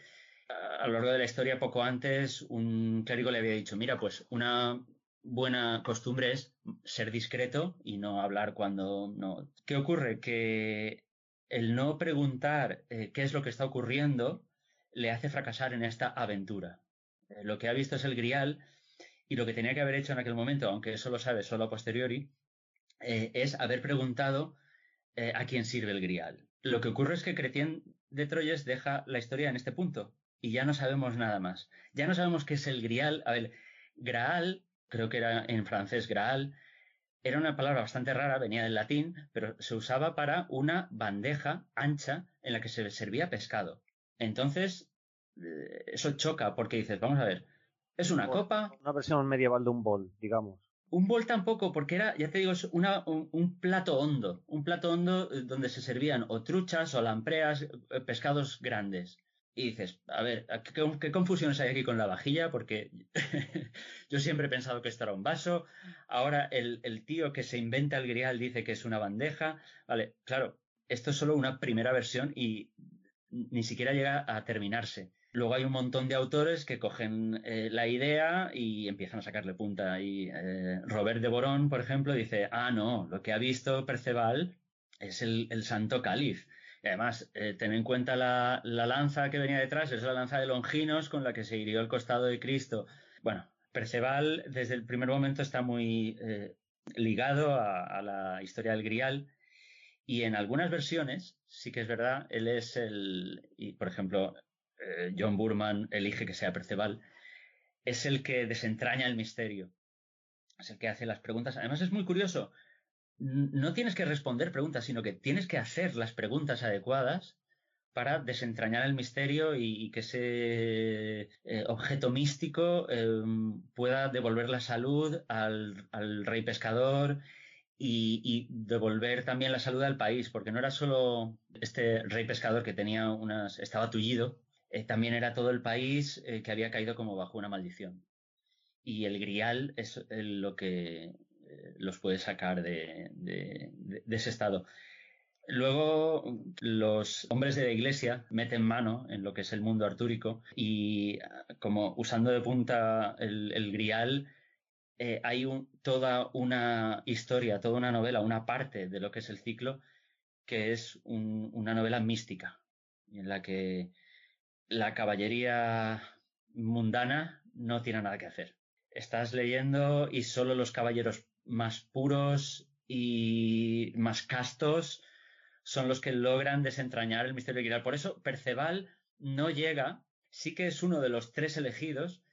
a lo largo de la historia, poco antes, un clérigo le había dicho, mira, pues una buena costumbre es ser discreto y no hablar cuando no. ¿Qué ocurre? Que el no preguntar eh, qué es lo que está ocurriendo le hace fracasar en esta aventura. Eh, lo que ha visto es el grial y lo que tenía que haber hecho en aquel momento, aunque eso lo sabe solo a posteriori, eh, es haber preguntado a quién sirve el grial. Lo que ocurre es que Cretien de Troyes deja la historia en este punto y ya no sabemos nada más. Ya no sabemos qué es el grial. A ver, graal, creo que era en francés graal, era una palabra bastante rara, venía del latín, pero se usaba para una bandeja ancha en la que se servía pescado. Entonces, eh, eso choca porque dices, vamos a ver, es una copa. Una versión medieval de un bol, digamos. Un bol tampoco, porque era, ya te digo, es una, un, plato hondo, un plato hondo eh, donde se servían o truchas o lampreas, eh, pescados grandes. Y dices, a ver, ¿qué, confusiones hay aquí con la vajilla? Porque yo siempre he pensado que esto era un vaso. Ahora el, el, tío que se inventa el grial dice que es una bandeja. Vale, claro, esto es solo una primera versión y ni siquiera llega a terminarse. Luego hay un montón de autores que cogen eh, la idea y empiezan a sacarle punta. Y eh, Robert de Borón, por ejemplo, dice, ah, no, lo que ha visto Perceval es el, santo cáliz. Y además, eh, ten en cuenta la, lanza que venía detrás, es la lanza de Longinos con la que se hirió el costado de Cristo. Bueno, Perceval desde el primer momento está muy ligado a, a la historia del Grial y en algunas versiones, sí que es verdad, él es el, y por ejemplo, eh, John Burman elige que sea Perceval, es el que desentraña el misterio. Es el que hace las preguntas. Además es muy curioso. No tienes que responder preguntas, sino que tienes que hacer las preguntas adecuadas para desentrañar el misterio y, que ese eh, objeto místico em, pueda devolver la salud al, rey pescador y, y, devolver también la salud al país, porque no era solo este rey pescador que tenía unas, estaba tullido, eh, también era todo el país eh, que había caído como bajo una maldición. Y el grial es eh, lo que los puede sacar de, ese estado. Luego, los hombres de la iglesia meten mano en lo que es el mundo artúrico y, como usando de punta el, grial, hay toda una historia, toda una novela, una parte de lo que es el ciclo, que es una novela mística, en la que la caballería mundana no tiene nada que hacer. Estás leyendo y solo los caballeros más puros y más castos son los que logran desentrañar el misterio de Por eso Perceval no llega, sí que es uno de los tres elegidos,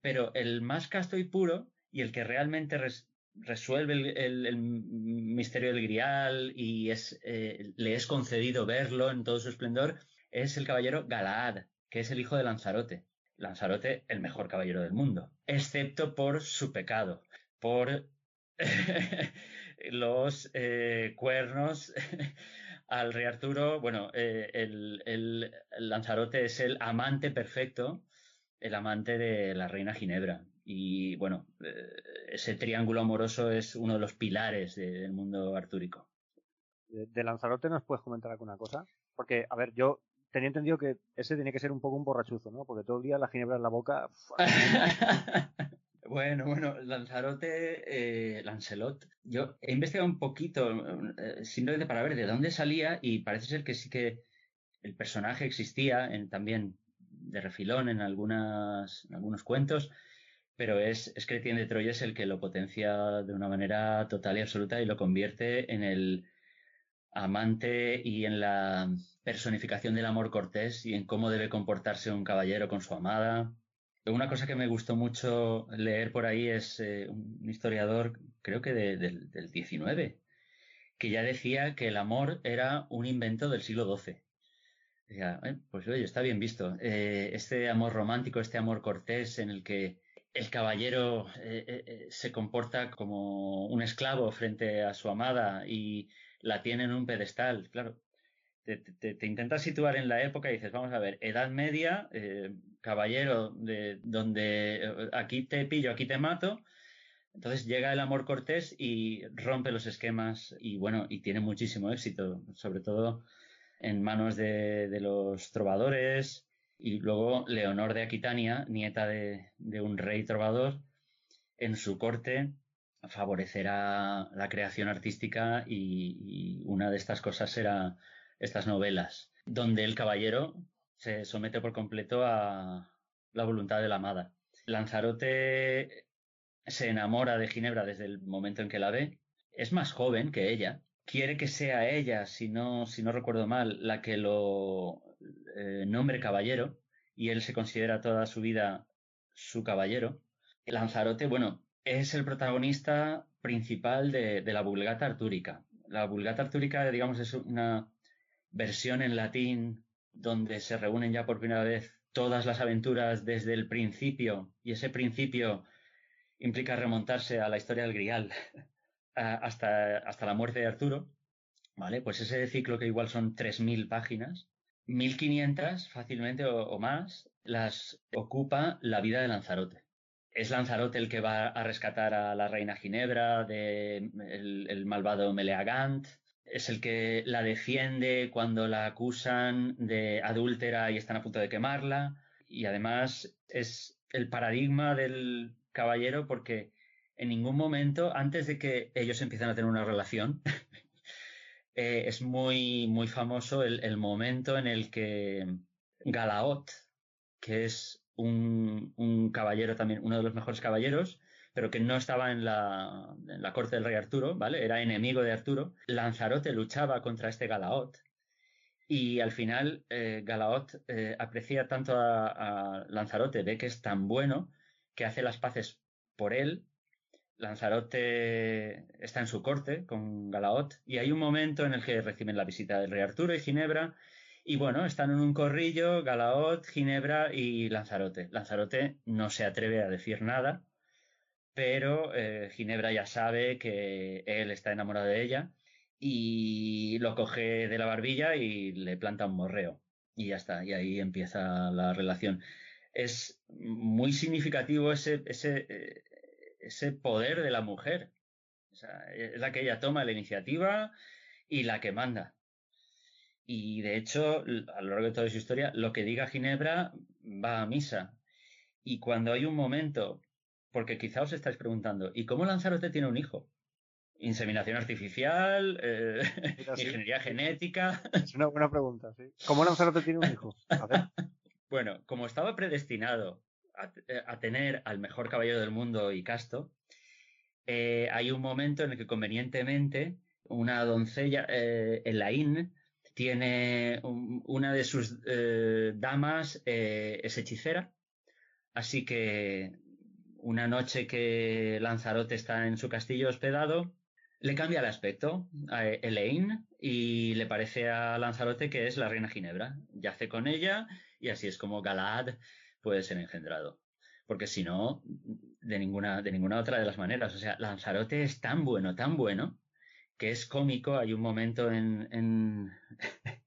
pero el más casto y puro y el que realmente resuelve el, misterio del Grial y eh, le es concedido verlo en todo su esplendor es el caballero Galaad, que es el hijo de Lanzarote. Lanzarote, el mejor caballero del mundo, excepto por su pecado, por los eh, cuernos al rey Arturo. Bueno, eh, el, Lanzarote es el amante perfecto, el amante de la reina Ginebra. Y bueno, eh, ese triángulo amoroso es uno de los pilares del mundo artúrico. ¿De Lanzarote nos puedes comentar alguna cosa? Porque, a ver, yo tenía entendido que ese tenía que ser un poco un borrachuzo, ¿no? Porque todo el día la ginebra en la boca. bueno, bueno, Lanzarote, eh, Lancelot. Yo he investigado un poquito, eh, simplemente para ver de dónde salía, y parece ser que sí que el personaje existía también de refilón en, algunas, en algunos cuentos, pero es, es de Troya es el que lo potencia de una manera total y absoluta y lo convierte en el amante y en la personificación del amor cortés y en cómo debe comportarse un caballero con su amada. Una cosa que me gustó mucho leer por ahí es eh, un historiador, creo que del, del 19, que ya decía que el amor era un invento del siglo XII. Eh, pues oye, está bien visto. Eh, este amor romántico, este amor cortés en el que el caballero eh, se comporta como un esclavo frente a su amada y la tiene en un pedestal, claro. Te, te, intentas situar en la época y dices, vamos a ver, Edad Media, caballero, de donde aquí te pillo, aquí te mato, entonces llega el amor cortés y rompe los esquemas y bueno, y tiene muchísimo éxito, sobre todo en manos de, los trovadores. Y luego Leonor de Aquitania, nieta de, un rey trovador, en su corte favorecerá la creación artística y, una de estas cosas será estas novelas, donde el caballero se somete por completo a la voluntad de la amada. Lanzarote se enamora de Ginebra desde el momento en que la ve, es más joven que ella, quiere que sea ella, si no, si no recuerdo mal, la que lo eh, nombre caballero, y él se considera toda su vida su caballero. Lanzarote, bueno, es el protagonista principal de, de la Vulgata Artúrica. La Vulgata Artúrica, digamos, es una versión en latín donde se reúnen ya por primera vez todas las aventuras desde el principio, y ese principio implica remontarse a la historia del Grial hasta, hasta la muerte de Arturo, ¿vale? Pues ese ciclo que igual son 3.000 páginas, 1.500 fácilmente o, más, las ocupa la vida de Lanzarote. Es Lanzarote el que va a rescatar a la reina Ginebra de el, malvado Meleagant, es el que la defiende cuando la acusan de adúltera y están a punto de quemarla, y además es el paradigma del, caballero porque en ningún momento, antes de que ellos empiecen a tener una relación, eh, es muy, muy famoso el, momento en el que Galaot, que es un, un, caballero también, uno de los mejores caballeros, pero que no estaba en la, corte del rey Arturo, ¿vale? Era enemigo de Arturo. Lanzarote luchaba contra este Galaot. Y al final, eh, Galaot eh, aprecia tanto a, a, Lanzarote, ve que es tan bueno que hace las paces por él. Lanzarote está en su corte con Galaot y hay un momento en el que reciben la visita del rey Arturo y Ginebra y bueno, están en un corrillo Galaot, Ginebra y Lanzarote. Lanzarote no se atreve a decir nada, pero eh, Ginebra ya sabe que él está enamorado de ella y lo coge de la barbilla y le planta un morreo. Y ya está, y ahí empieza la relación es muy significativo ese, ese, eh, ese poder de la mujer. es la que ella toma la iniciativa y la que manda. Y de hecho, a lo largo de toda su historia, lo que diga Ginebra va a misa. Y cuando hay un momento, porque quizá os estáis preguntando, ¿y cómo Lanzarote tiene un hijo? Inseminación artificial, eh, ingeniería genética. Es una buena pregunta, sí. ¿Cómo Lanzarote tiene un hijo? A ver. Bueno, como estaba predestinado a, eh, tener al mejor caballero del mundo y casto, eh, hay un momento en el que convenientemente una doncella, eh, Elaine, tiene una de sus damas es hechicera, así que una noche que Lanzarote está en su castillo hospedado, le cambia el aspecto a Elaine y le parece a Lanzarote que es la reina Ginebra. Yace con ella y así es como Galad puede ser engendrado. Porque si no, de ninguna, de ninguna otra de las maneras. O sea, Lanzarote es tan bueno, tan bueno, que es cómico. Hay un momento en, en,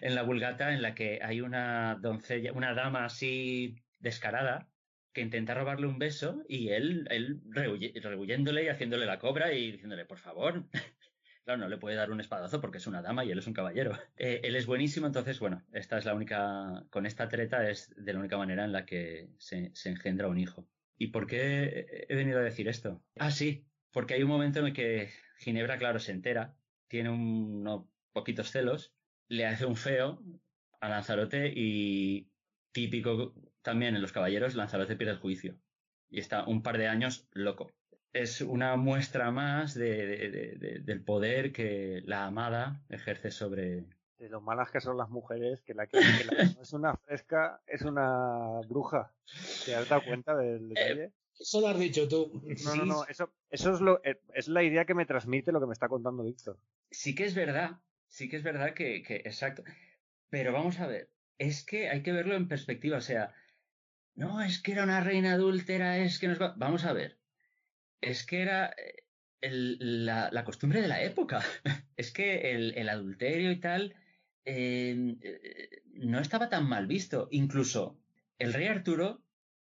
en la Vulgata en la que hay una doncella, una dama así descarada, que intenta robarle un beso y él, él y haciéndole la cobra y diciéndole, por favor, Claro, no le puede dar un espadazo porque es una dama y él es un caballero. Eh, él es buenísimo, entonces, bueno, esta es la única, con esta treta es de la única manera en la que se, engendra un hijo. ¿Y por qué he venido a decir esto? Ah, sí, porque hay un momento en el que Ginebra, claro, se entera, tiene unos poquitos celos, le hace un feo a Lanzarote y típico también en los caballeros, Lanzarote pierde el juicio y está un par de años loco. Es una muestra más del poder que la amada ejerce sobre, de lo malas que son las mujeres, que la que, es una fresca es una bruja. ¿Te has dado cuenta del eh, detalle? eso lo has dicho tú. No, no, no, eso, eso es, lo, eh, es la idea que me transmite lo que me está contando Víctor. Sí que es verdad, sí que es verdad que, que, exacto. Pero vamos a ver, es que hay que verlo en perspectiva, o sea, no, es que era una reina adúltera, es que nos va... Vamos a ver, es que era eh, la, costumbre de la época. es que el, adulterio y tal Em, eh, no estaba tan mal visto. Incluso el rey Arturo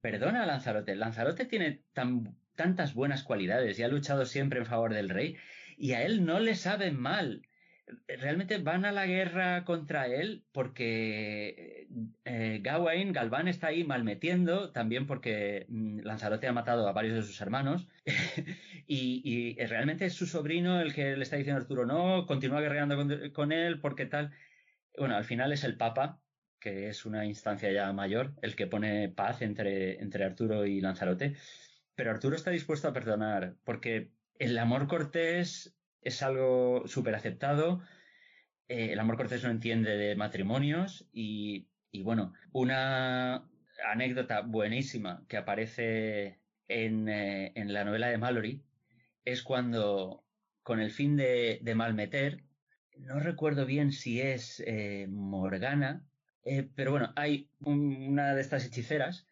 perdona a Lanzarote. Lanzarote tiene tan, tantas buenas cualidades y ha luchado siempre en favor del rey y a él no le sabe mal. Realmente van a la guerra contra él porque eh, Gawain, Galván está ahí malmetiendo, también porque mm, Lanzarote ha matado a varios de sus hermanos y, realmente es su sobrino el que le está diciendo a Arturo, no, continúa guerreando con él porque tal bueno, al final es el Papa, que es una instancia ya mayor, el que pone paz entre, entre Arturo y Lanzarote. Pero Arturo está dispuesto a perdonar, porque el amor cortés es algo súper aceptado. Eh, el amor cortés no entiende de matrimonios y, bueno, una anécdota buenísima que aparece en, eh, en, la novela de Mallory es cuando, con el fin de, de malmeter, no recuerdo bien si es eh, Morgana, pero bueno, hay una de estas hechiceras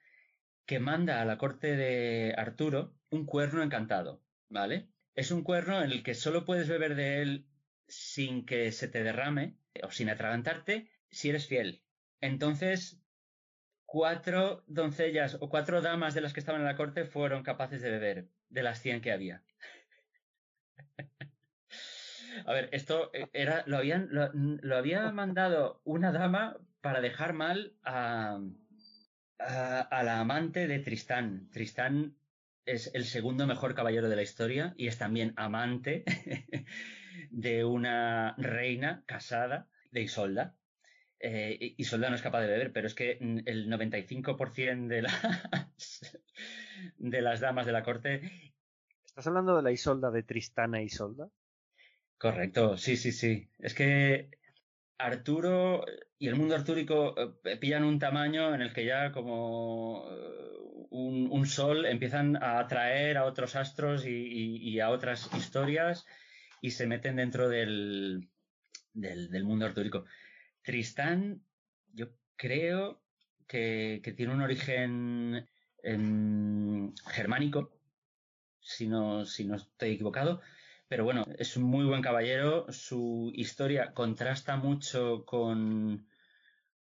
que manda a la corte de Arturo un cuerno encantado, ¿vale? Es un cuerno en el que solo puedes beber de él sin que se te derrame o sin atragantarte si eres fiel. Entonces, cuatro doncellas o cuatro damas de las que estaban en la corte fueron capaces de beber de las cien que había. A ver, esto eh, era, lo habían, lo, había mandado una dama para dejar mal a, a, la amante de Tristán. Tristán es el segundo mejor caballero de la historia y es también amante de una reina casada de Isolda. Eh, Isolda no es capaz de beber, pero es que el 95% de las, de las damas de la corte. ¿Estás hablando de la Isolda de Tristán e Isolda? Correcto, sí, sí, sí. Es que Arturo y el mundo artúrico eh, pillan un tamaño en el que ya como eh, un, sol empiezan a atraer a otros astros y, a otras historias y se meten dentro del, del, mundo artúrico. Tristán, yo creo que, tiene un origen germánico, si no, si no estoy equivocado, pero bueno, es un muy buen caballero. Su historia contrasta mucho con,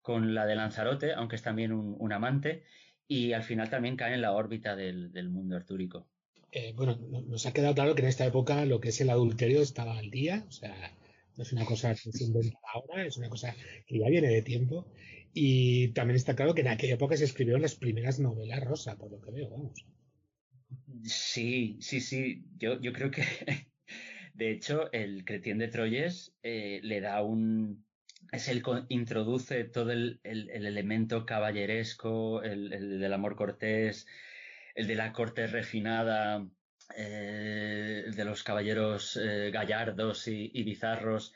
con la de Lanzarote, aunque es también un, amante. Y al final también cae en la órbita del, mundo artúrico. Eh, bueno, nos ha quedado claro que en esta época lo que es el adulterio estaba al día. O sea, no es una cosa que se inventa ahora, es una cosa que ya viene de tiempo. Y también está claro que en aquella época se escribieron las primeras novelas rosa, por lo que veo, vamos. Sí, sí, sí. Yo, yo creo que de hecho, el Cretien de Troyes eh, le da un. Es el introduce todo el, elemento caballeresco, el, del amor cortés, el de la corte refinada, eh, el de los caballeros eh, gallardos y, bizarros.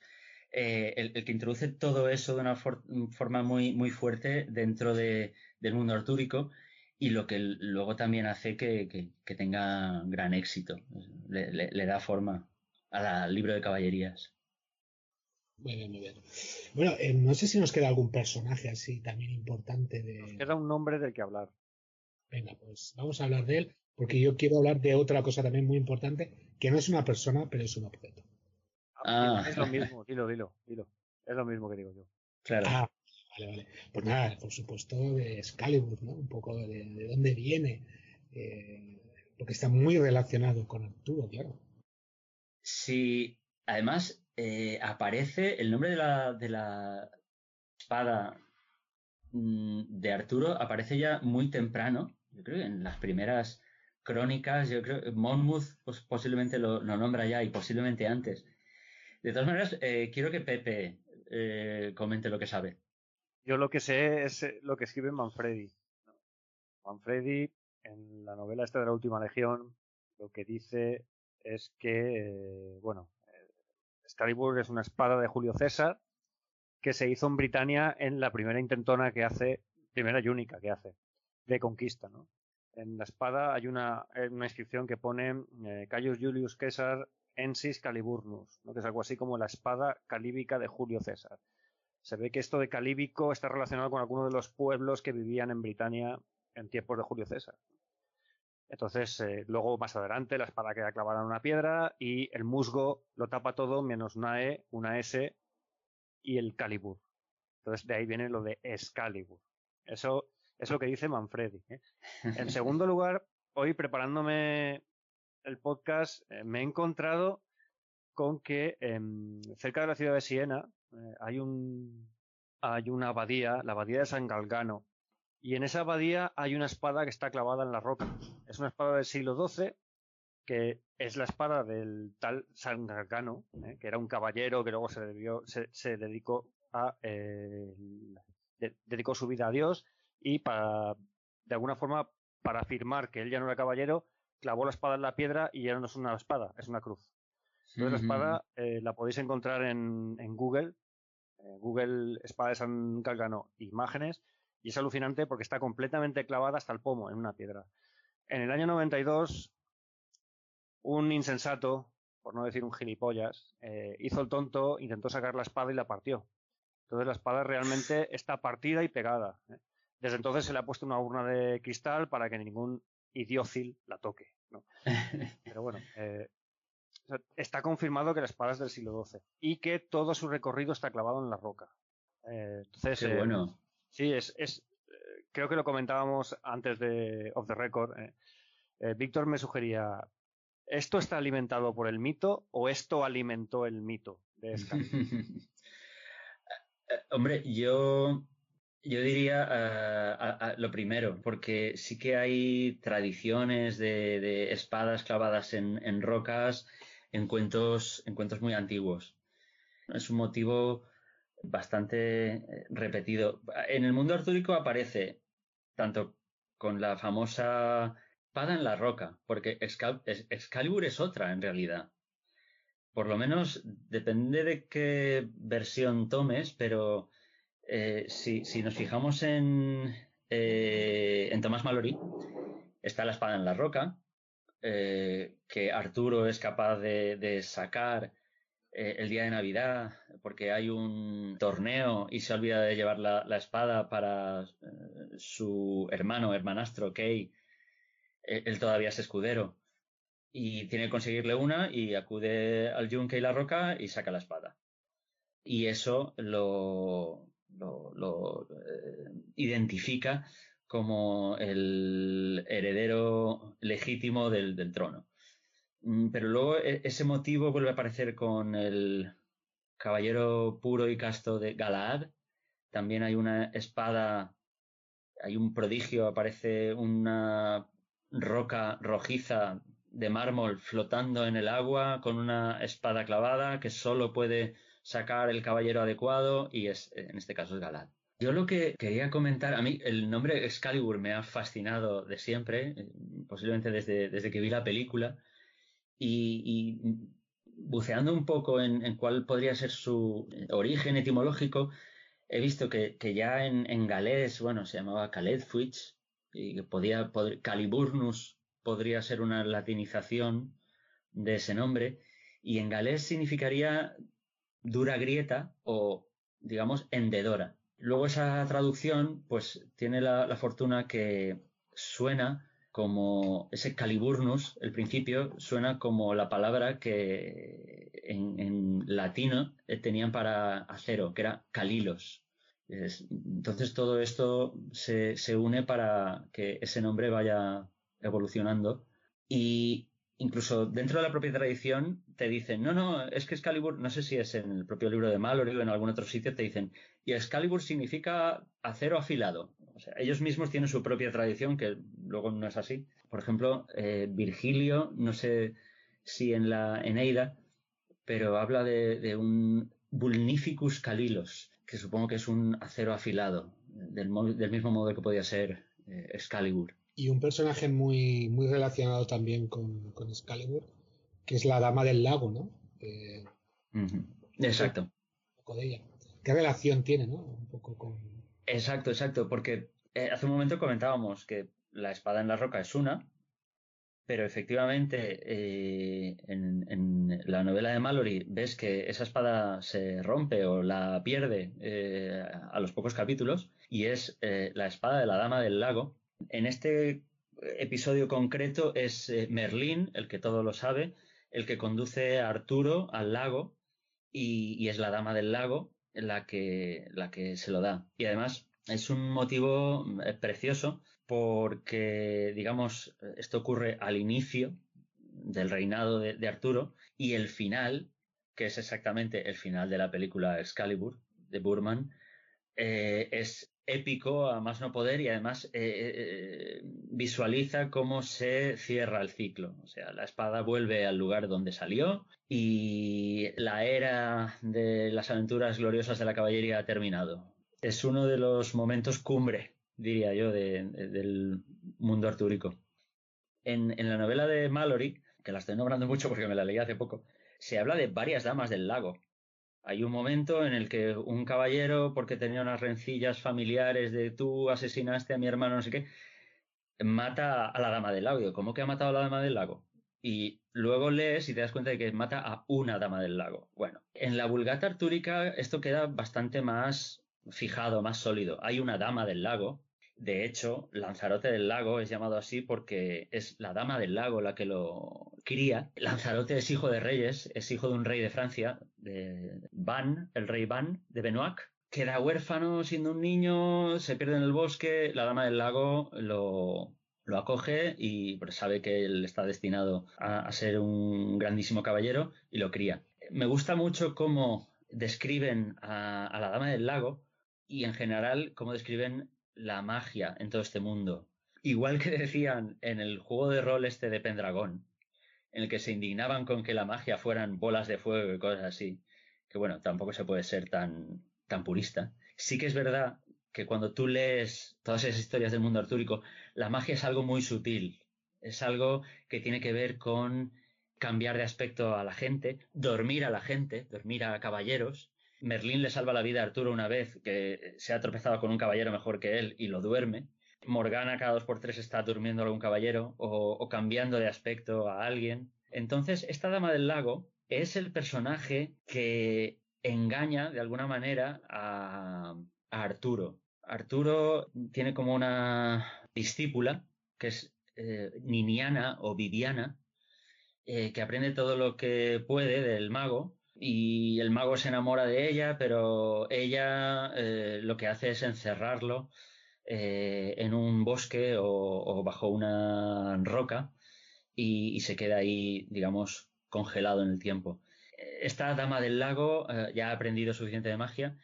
El, que introduce todo eso de una forma muy, muy fuerte dentro de, del mundo artúrico y lo que luego también hace que, tenga gran éxito, le da forma al libro de caballerías. Muy bien, muy bien. Bueno, eh, no sé si nos queda algún personaje así también importante de. Nos queda un nombre del que hablar. Venga, pues vamos a hablar de él, porque yo quiero hablar de otra cosa también muy importante, que no es una persona, pero es un objeto. Ah, es lo mismo, dilo, dilo, dilo. Es lo mismo que digo yo. Claro. Ah, vale, vale. Pues nada, por supuesto, de Excalibur, ¿no? Un poco de, dónde viene, eh, porque está muy relacionado con Arturo, claro. Sí, además eh, aparece el nombre de la, de la espada mm, de Arturo, aparece ya muy temprano, yo creo que en las primeras crónicas, yo creo que Monmouth posiblemente lo, nombra ya y posiblemente antes. De todas maneras, eh, quiero que Pepe eh, comente lo que sabe. Yo lo que sé es lo que escribe Manfredi. Manfredi en la novela esta de la Última Legión, lo que dice es que, eh, bueno, Excalibur es una espada de Julio César que se hizo en Britania en la primera intentona que hace, primera y única que hace, de conquista, ¿no? En la espada hay una, una inscripción que pone eh, Caius Julius Caesar Ensis Caliburnus, ¿no? que es algo así como la espada calíbica de Julio César. Se ve que esto de calíbico está relacionado con alguno de los pueblos que vivían en Britania en tiempos de Julio César. Entonces, eh, luego más adelante la espada queda clavada en una piedra y el musgo lo tapa todo menos una E, una S y el Calibur. Entonces, de ahí viene lo de Excalibur. Eso es lo que dice Manfredi. ¿eh? En segundo lugar, hoy preparándome el podcast, eh, me he encontrado con que em, cerca de la ciudad de Siena hay un hay una abadía, la abadía de San Galgano, y en esa abadía hay una espada que está clavada en la roca. Es una espada del siglo XII, que es la espada del tal San Gargano, ¿eh? que era un caballero que luego se, se, dedicó a eh, dedicó su vida a Dios y para de alguna forma para afirmar que él ya no era caballero clavó la espada en la piedra y ya no es una espada es una cruz entonces la espada eh, la podéis encontrar en, en Google Google espada de San Galgano imágenes y es alucinante porque está completamente clavada hasta el pomo en una piedra. En el año 92, un insensato, por no decir un gilipollas, eh, hizo el tonto, intentó sacar la espada y la partió. Entonces la espada realmente está partida y pegada. ¿eh? Desde entonces se le ha puesto una urna de cristal para que ningún idiócil la toque. Pero bueno, eh, está confirmado que la espada es del siglo XII y que todo su recorrido está clavado en la roca. entonces, Qué bueno. Sí, es, es creo que lo comentábamos antes de Off the Record. Eh, eh, Víctor me sugería, ¿esto está alimentado por el mito o esto alimentó el mito de Hombre, yo, yo diría lo primero, porque sí que hay tradiciones de, espadas clavadas en, en, rocas en cuentos, en cuentos muy antiguos. Es un motivo bastante eh, repetido. En el mundo artúrico aparece tanto con la famosa espada en la roca, porque Excalibur es otra en realidad. Por lo menos depende de qué versión tomes, pero eh, si, nos fijamos en, eh, en Tomás Mallory, está la espada en la roca, que Arturo es capaz de sacar eh, el día de Navidad, porque hay un torneo y se olvida de llevar la, espada para eh, su hermano, hermanastro, Kay. Eh, él todavía es escudero. Y tiene que conseguirle una y acude al yunque y la roca y saca la espada. Y eso lo, lo, identifica como el heredero legítimo del trono. Mm, pero luego e, ese motivo vuelve a aparecer con el caballero puro y casto de Galaad. También hay una espada, hay un prodigio, aparece una roca rojiza de mármol flotando en el agua con una espada clavada que solo puede sacar el caballero adecuado y es, en este caso es Galad. Yo lo que quería comentar, a mí el nombre Excalibur me ha fascinado de siempre, eh, posiblemente desde, desde que vi la película, y, buceando un poco en, cuál podría ser su origen etimológico, he visto que, ya en, galés, bueno, se llamaba Caledfuich, y que podía, Caliburnus podría ser una latinización de ese nombre, y en galés significaría dura grieta o, digamos, hendedora. Luego esa traducción, pues, tiene la fortuna que suena como ese caliburnus, el principio, suena como la palabra que en, latino eh, tenían para acero, que era calilos. entonces todo esto se, se, une para que ese nombre vaya evolucionando. Y incluso dentro de la propia tradición te dicen, no, no, es que Excalibur, no sé si es en el propio libro de Mallory o en algún otro sitio, te dicen, y Excalibur significa acero afilado. O sea, ellos mismos tienen su propia tradición, que luego no es así. Por ejemplo, eh, Virgilio, no sé si en la Eneida, pero habla de, un Vulnificus Calilos, que supongo que es un acero afilado, del, mismo modo que podía ser eh, Excalibur. Y un personaje muy, muy relacionado también con, con Excalibur, que es la Dama del Lago, ¿no? Eh, exacto. Un poco de ella. ¿Qué relación tiene, no? Un poco con. Exacto, exacto, porque eh, hace un momento comentábamos que la espada en la roca es una, pero efectivamente eh, en, la novela de Mallory ves que esa espada se rompe o la pierde eh, a los pocos capítulos y es la espada de la Dama del Lago. En este episodio concreto es Merlín, el que todo lo sabe, el que conduce a Arturo al lago y, es la Dama del Lago la que, la que se lo da. Y además es un motivo eh, precioso porque, digamos, esto ocurre al inicio del reinado de, Arturo y el final, que es exactamente el final de la película Excalibur de Burman, eh, es épico a más no poder y además eh, visualiza cómo se cierra el ciclo. O sea, la espada vuelve al lugar donde salió y la era de las aventuras gloriosas de la caballería ha terminado es uno de los momentos cumbre, diría yo, del mundo artúrico. En, la novela de Mallory, que la estoy nombrando mucho porque me la leí hace poco, se habla de varias damas del lago. Hay un momento en el que un caballero, porque tenía unas rencillas familiares de tú asesinaste a mi hermano, no sé qué, mata a la dama del lago. ¿Cómo que ha matado a la dama del lago? Y luego lees y te das cuenta de que mata a una dama del lago. Bueno, en la vulgata artúrica esto queda bastante más fijado, más sólido. Hay una dama del lago. De hecho, Lanzarote del Lago es llamado así porque es la dama del lago la que lo cría. Lanzarote es hijo de reyes, es hijo de un rey de Francia, de Van, el rey Van de Benoac. Queda huérfano siendo un niño, se pierde en el bosque, la dama del lago lo, lo acoge y pues, sabe que él está destinado a, ser un grandísimo caballero y lo cría. Me gusta mucho cómo describen a la dama del lago y en general cómo describen la magia en todo este mundo. Igual que decían en el juego de rol este de Pendragón, en el que se indignaban con que la magia fueran bolas de fuego y cosas así, que bueno, tampoco se puede ser tan, tan purista. Sí que es verdad que cuando tú lees todas esas historias del mundo artúrico, la magia es algo muy sutil, es algo que tiene que ver con cambiar de aspecto a la gente, dormir a la gente, dormir a caballeros, Merlín le salva la vida a Arturo una vez que se ha tropezado con un caballero mejor que él y lo duerme. Morgana cada dos por tres está durmiendo algún caballero o, cambiando de aspecto a alguien. Entonces, esta dama del lago es el personaje que engaña de alguna manera a, Arturo. Arturo tiene como una discípula que es eh, Niniana o Viviana, eh, que aprende todo lo que puede del mago y el mago se enamora de ella, pero ella eh, lo que hace es encerrarlo eh, en un bosque o, bajo una roca y, se queda ahí, digamos, congelado en el tiempo. Esta dama del lago eh, ya ha aprendido suficiente de magia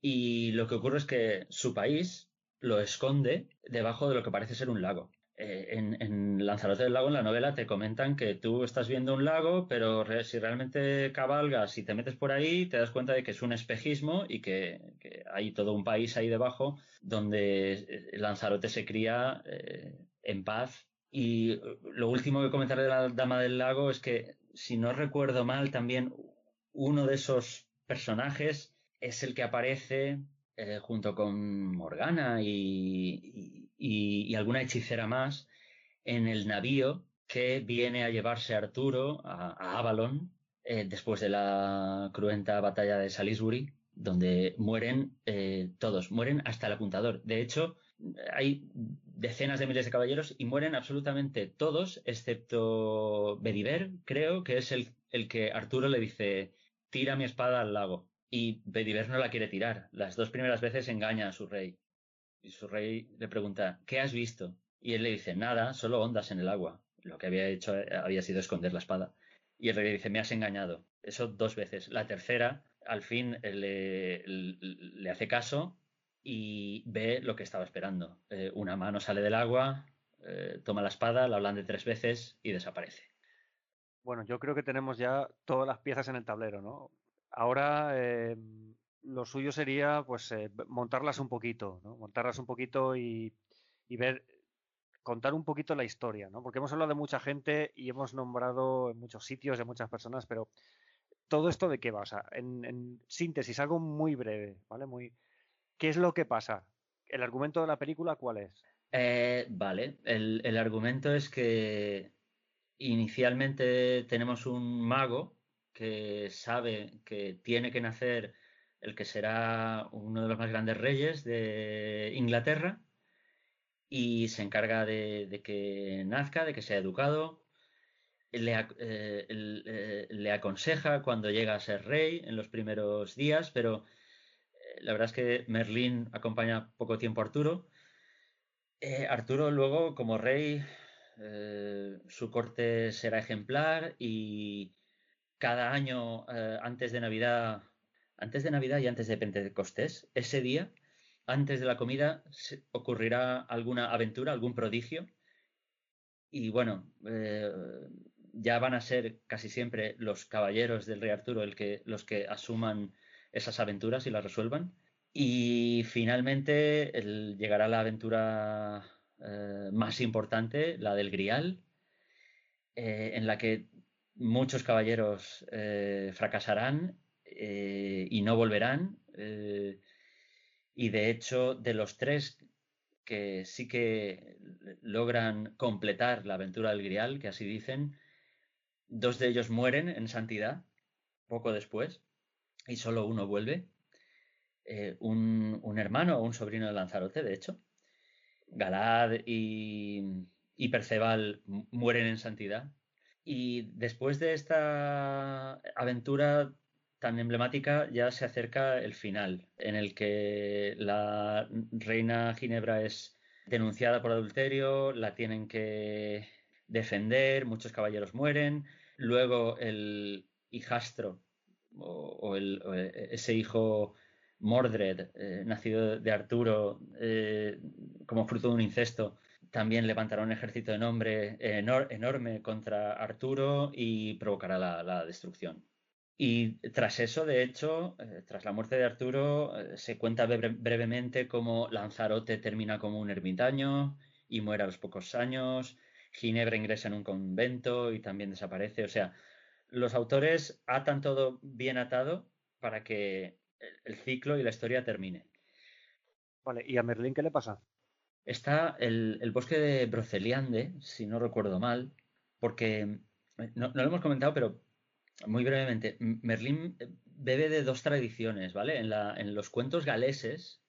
y lo que ocurre es que su país lo esconde debajo de lo que parece ser un lago. Eh, en, Lanzarote del Lago, en la novela, te comentan que tú estás viendo un lago, pero si realmente cabalgas y te metes por ahí, te das cuenta de que es un espejismo y que, hay todo un país ahí debajo donde eh, Lanzarote se cría eh, en paz. Y lo último que comentar de la Dama del Lago es que, si no recuerdo mal, también uno de esos personajes es el que aparece junto con Morgana y, alguna hechicera más en el navío que viene a llevarse a Arturo a, Avalon eh, después de la cruenta batalla de Salisbury, donde mueren eh, todos, mueren hasta el apuntador. De hecho, hay decenas de miles de caballeros y mueren absolutamente todos, excepto Bediver, creo, que es el, el que Arturo le dice, tira mi espada al lago. Y Bediver no la quiere tirar. Las dos primeras veces engaña a su rey. Y su rey le pregunta, ¿qué has visto? Y él le dice, nada, solo ondas en el agua. Lo que había hecho eh, había sido esconder la espada. Y el rey le dice, me has engañado. Eso dos veces. La tercera, al fin le, le, hace caso y ve lo que estaba esperando. Eh, una mano sale del agua, eh, toma la espada, la blande tres veces y desaparece. Bueno, yo creo que tenemos ya todas las piezas en el tablero, ¿no? Ahora lo suyo sería pues eh, montarlas un poquito, ¿no? montarlas un poquito y, ver contar un poquito la historia, ¿no? Porque hemos hablado de mucha gente y hemos nombrado en muchos sitios de muchas personas, pero todo esto de qué va, en, síntesis, algo muy breve, ¿vale? Muy, ¿Qué es lo que pasa? ¿El argumento de la película cuál es? Eh, vale, el, argumento es que inicialmente tenemos un mago que sabe que tiene que nacer el que será uno de los más grandes reyes de Inglaterra y se encarga de, que nazca, de que sea educado. Le, eh, eh, le, aconseja cuando llega a ser rey en los primeros días, pero eh, la verdad es que Merlín acompaña poco tiempo a Arturo. Arturo luego, como rey, su corte será ejemplar y cada año antes de Navidad, antes de Navidad y antes de Pentecostés, ese día antes de la comida ocurrirá alguna aventura, algún prodigio. Y bueno, eh, ya van a ser casi siempre los caballeros del rey Arturo los que asuman esas aventuras y las resuelvan. Y finalmente llegará la aventura eh, más importante, la del Grial, eh, en la que muchos caballeros fracasarán y no volverán. Y de hecho, de los tres que sí que logran completar la aventura del Grial, que así dicen, dos de ellos mueren en santidad poco después y solo uno vuelve. Eh, un, hermano o un sobrino de Lanzarote, de hecho. Galad y, y Perceval mueren en santidad. Y después de esta aventura tan emblemática ya se acerca el final, en el que la reina Ginebra es denunciada por adulterio, la tienen que defender, muchos caballeros mueren, luego el hijastro o, ese hijo Mordred, eh, nacido de Arturo eh, como fruto de un incesto, también levantará un ejército de nombre enorme contra Arturo y provocará la destrucción. Y tras eso, de hecho, eh, tras la muerte de Arturo, eh, se cuenta brevemente cómo Lanzarote termina como un ermitaño y muere a los pocos años, Ginebra ingresa en un convento y también desaparece. O sea, los autores atan todo bien atado para que el, ciclo y la historia termine. Vale, ¿y a Merlín qué le pasa? Está el, bosque de Broceliande, si no recuerdo mal, porque eh, no lo hemos comentado, pero muy brevemente, Merlín eh, bebe de dos tradiciones, ¿vale? En, los cuentos galeses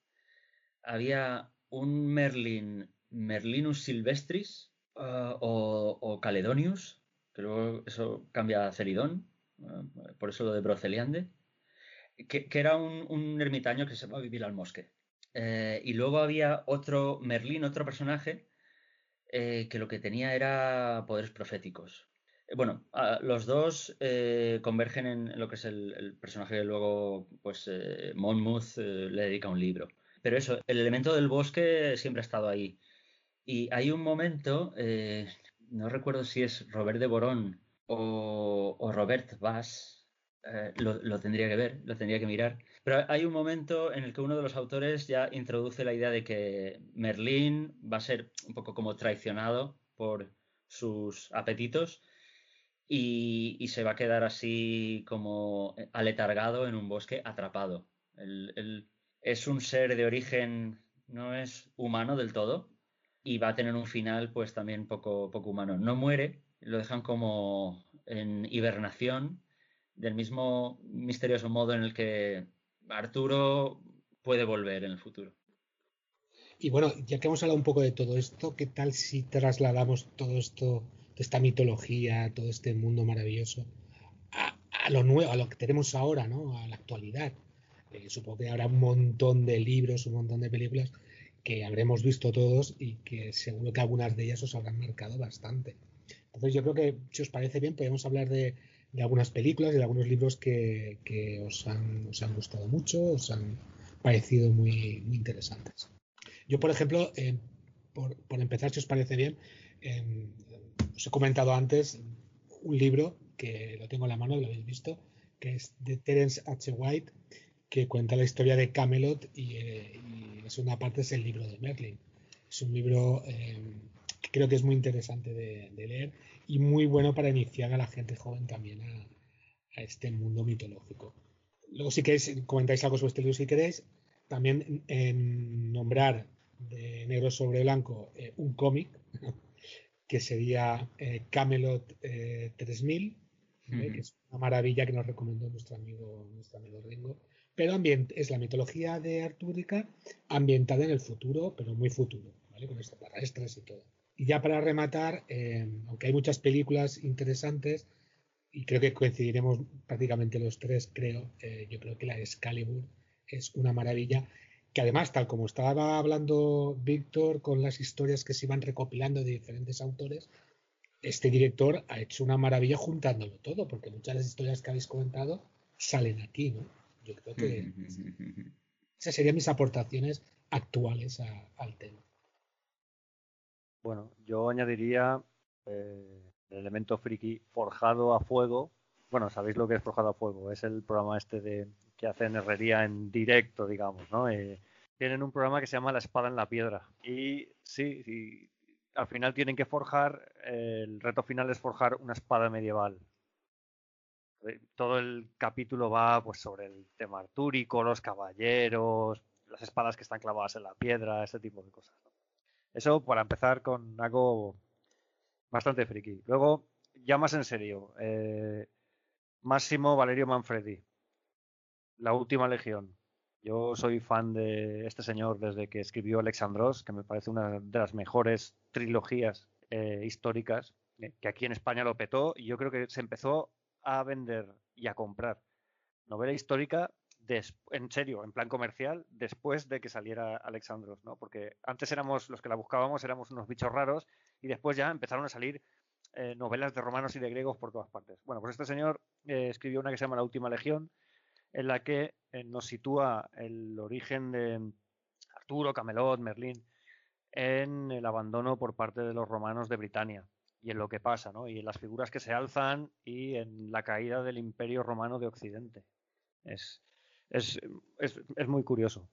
había un Merlin, Merlinus silvestris ah, o, Caledonius, que eso cambia a Ceridón, ah, por eso lo de Broceliande, que, era un, ermitaño que se va a vivir al bosque. Eh, y luego había otro Merlín, otro personaje, eh, que lo que tenía era poderes proféticos. Bueno, los dos eh, convergen en lo que es el, personaje que luego, pues, eh, Monmouth eh, le dedica un libro. Pero eso, el elemento del bosque siempre ha estado ahí. Y hay un momento, no recuerdo si es Robert de Borón o, Robert Bass, lo, lo, tendría que ver, lo tendría que mirar. Pero hay un momento en el que uno de los autores ya introduce la idea de que Merlín va a ser un poco como traicionado por sus apetitos y, se va a quedar así como aletargado en un bosque atrapado. es un ser de origen, no es humano del todo y va a tener un final pues también poco, poco humano. No muere, lo dejan como en hibernación, del mismo misterioso modo en el que Arturo puede volver en el futuro. Y bueno, ya que hemos hablado un poco de todo esto, ¿qué tal si trasladamos todo esto esta mitología, todo este mundo maravilloso, a, lo nuevo, a lo que tenemos ahora, ¿no? A la actualidad. Eh, supongo que habrá un montón de libros, un montón de películas que habremos visto todos y que seguro que algunas de ellas os habrán marcado bastante. Entonces yo creo que, si os parece bien, podemos hablar de, algunas películas de algunos libros que, os, han, gustado mucho, os han parecido muy, muy interesantes. Yo, por ejemplo, eh, por, empezar, si os parece bien, em, os he comentado antes un libro que lo tengo en la mano, lo habéis visto, que es de Terence H. White, que cuenta la historia de Camelot y, eh, la segunda parte es el libro de Merlin. Es un libro eh, creo que es muy interesante de, leer y muy bueno para iniciar a la gente joven también a, este mundo mitológico. Luego, si queréis, comentáis algo sobre este libro si queréis. También en nombrar de negro sobre blanco eh, un cómic que sería eh, Camelot 3000, eh, que es una maravilla que nos recomendó nuestro amigo, nuestro amigo Ringo. Pero es la mitología de Artúrica ambientada en el futuro, pero muy futuro, ¿vale? con extraterrestres y todo. Y ya para rematar, aunque hay muchas películas interesantes, y creo que coincidiremos prácticamente los tres, creo, yo creo que la Excalibur es una maravilla que además, tal como estaba hablando Víctor con las historias que se iban recopilando de diferentes autores, este director ha hecho una maravilla juntándolo todo, porque muchas de las historias que habéis comentado salen aquí, ¿no? Yo creo que esas serían mis aportaciones actuales al tema. Bueno, yo añadiría eh, el elemento friki forjado a fuego. Bueno, sabéis lo que es forjado a fuego, es el programa este de que hacen herrería en directo, digamos, ¿no? Eh, tienen un programa que se llama La espada en la piedra. Y sí, al final tienen que forjar, el reto final es forjar una espada medieval. Eh, todo el capítulo va pues sobre el tema artúrico, los caballeros, las espadas que están clavadas en la piedra, ese tipo de cosas. Eso para empezar con algo bastante friki. Luego, ya más en serio, eh, Máximo Valerio Manfredi, la última legión. Yo soy fan de este señor desde que escribió Alexandros, que me parece una de las mejores trilogías eh, históricas, eh, que aquí en España lo petó y yo creo que se empezó a vender y a comprar novela histórica en serio, en plan comercial, después de que saliera Alexandros, ¿no? Porque antes éramos los que la buscábamos, éramos unos bichos raros y después ya empezaron a salir eh, novelas de romanos y de griegos por todas partes. Bueno, pues este señor escribió una que se llama La Última Legión, en la que eh, nos sitúa el origen de Arturo, Camelot, Merlín, en el abandono por parte de los romanos de Britania y en lo que pasa, ¿no? Y en las figuras que se alzan y en la caída del imperio romano de Occidente. Es, es, es, es muy curioso.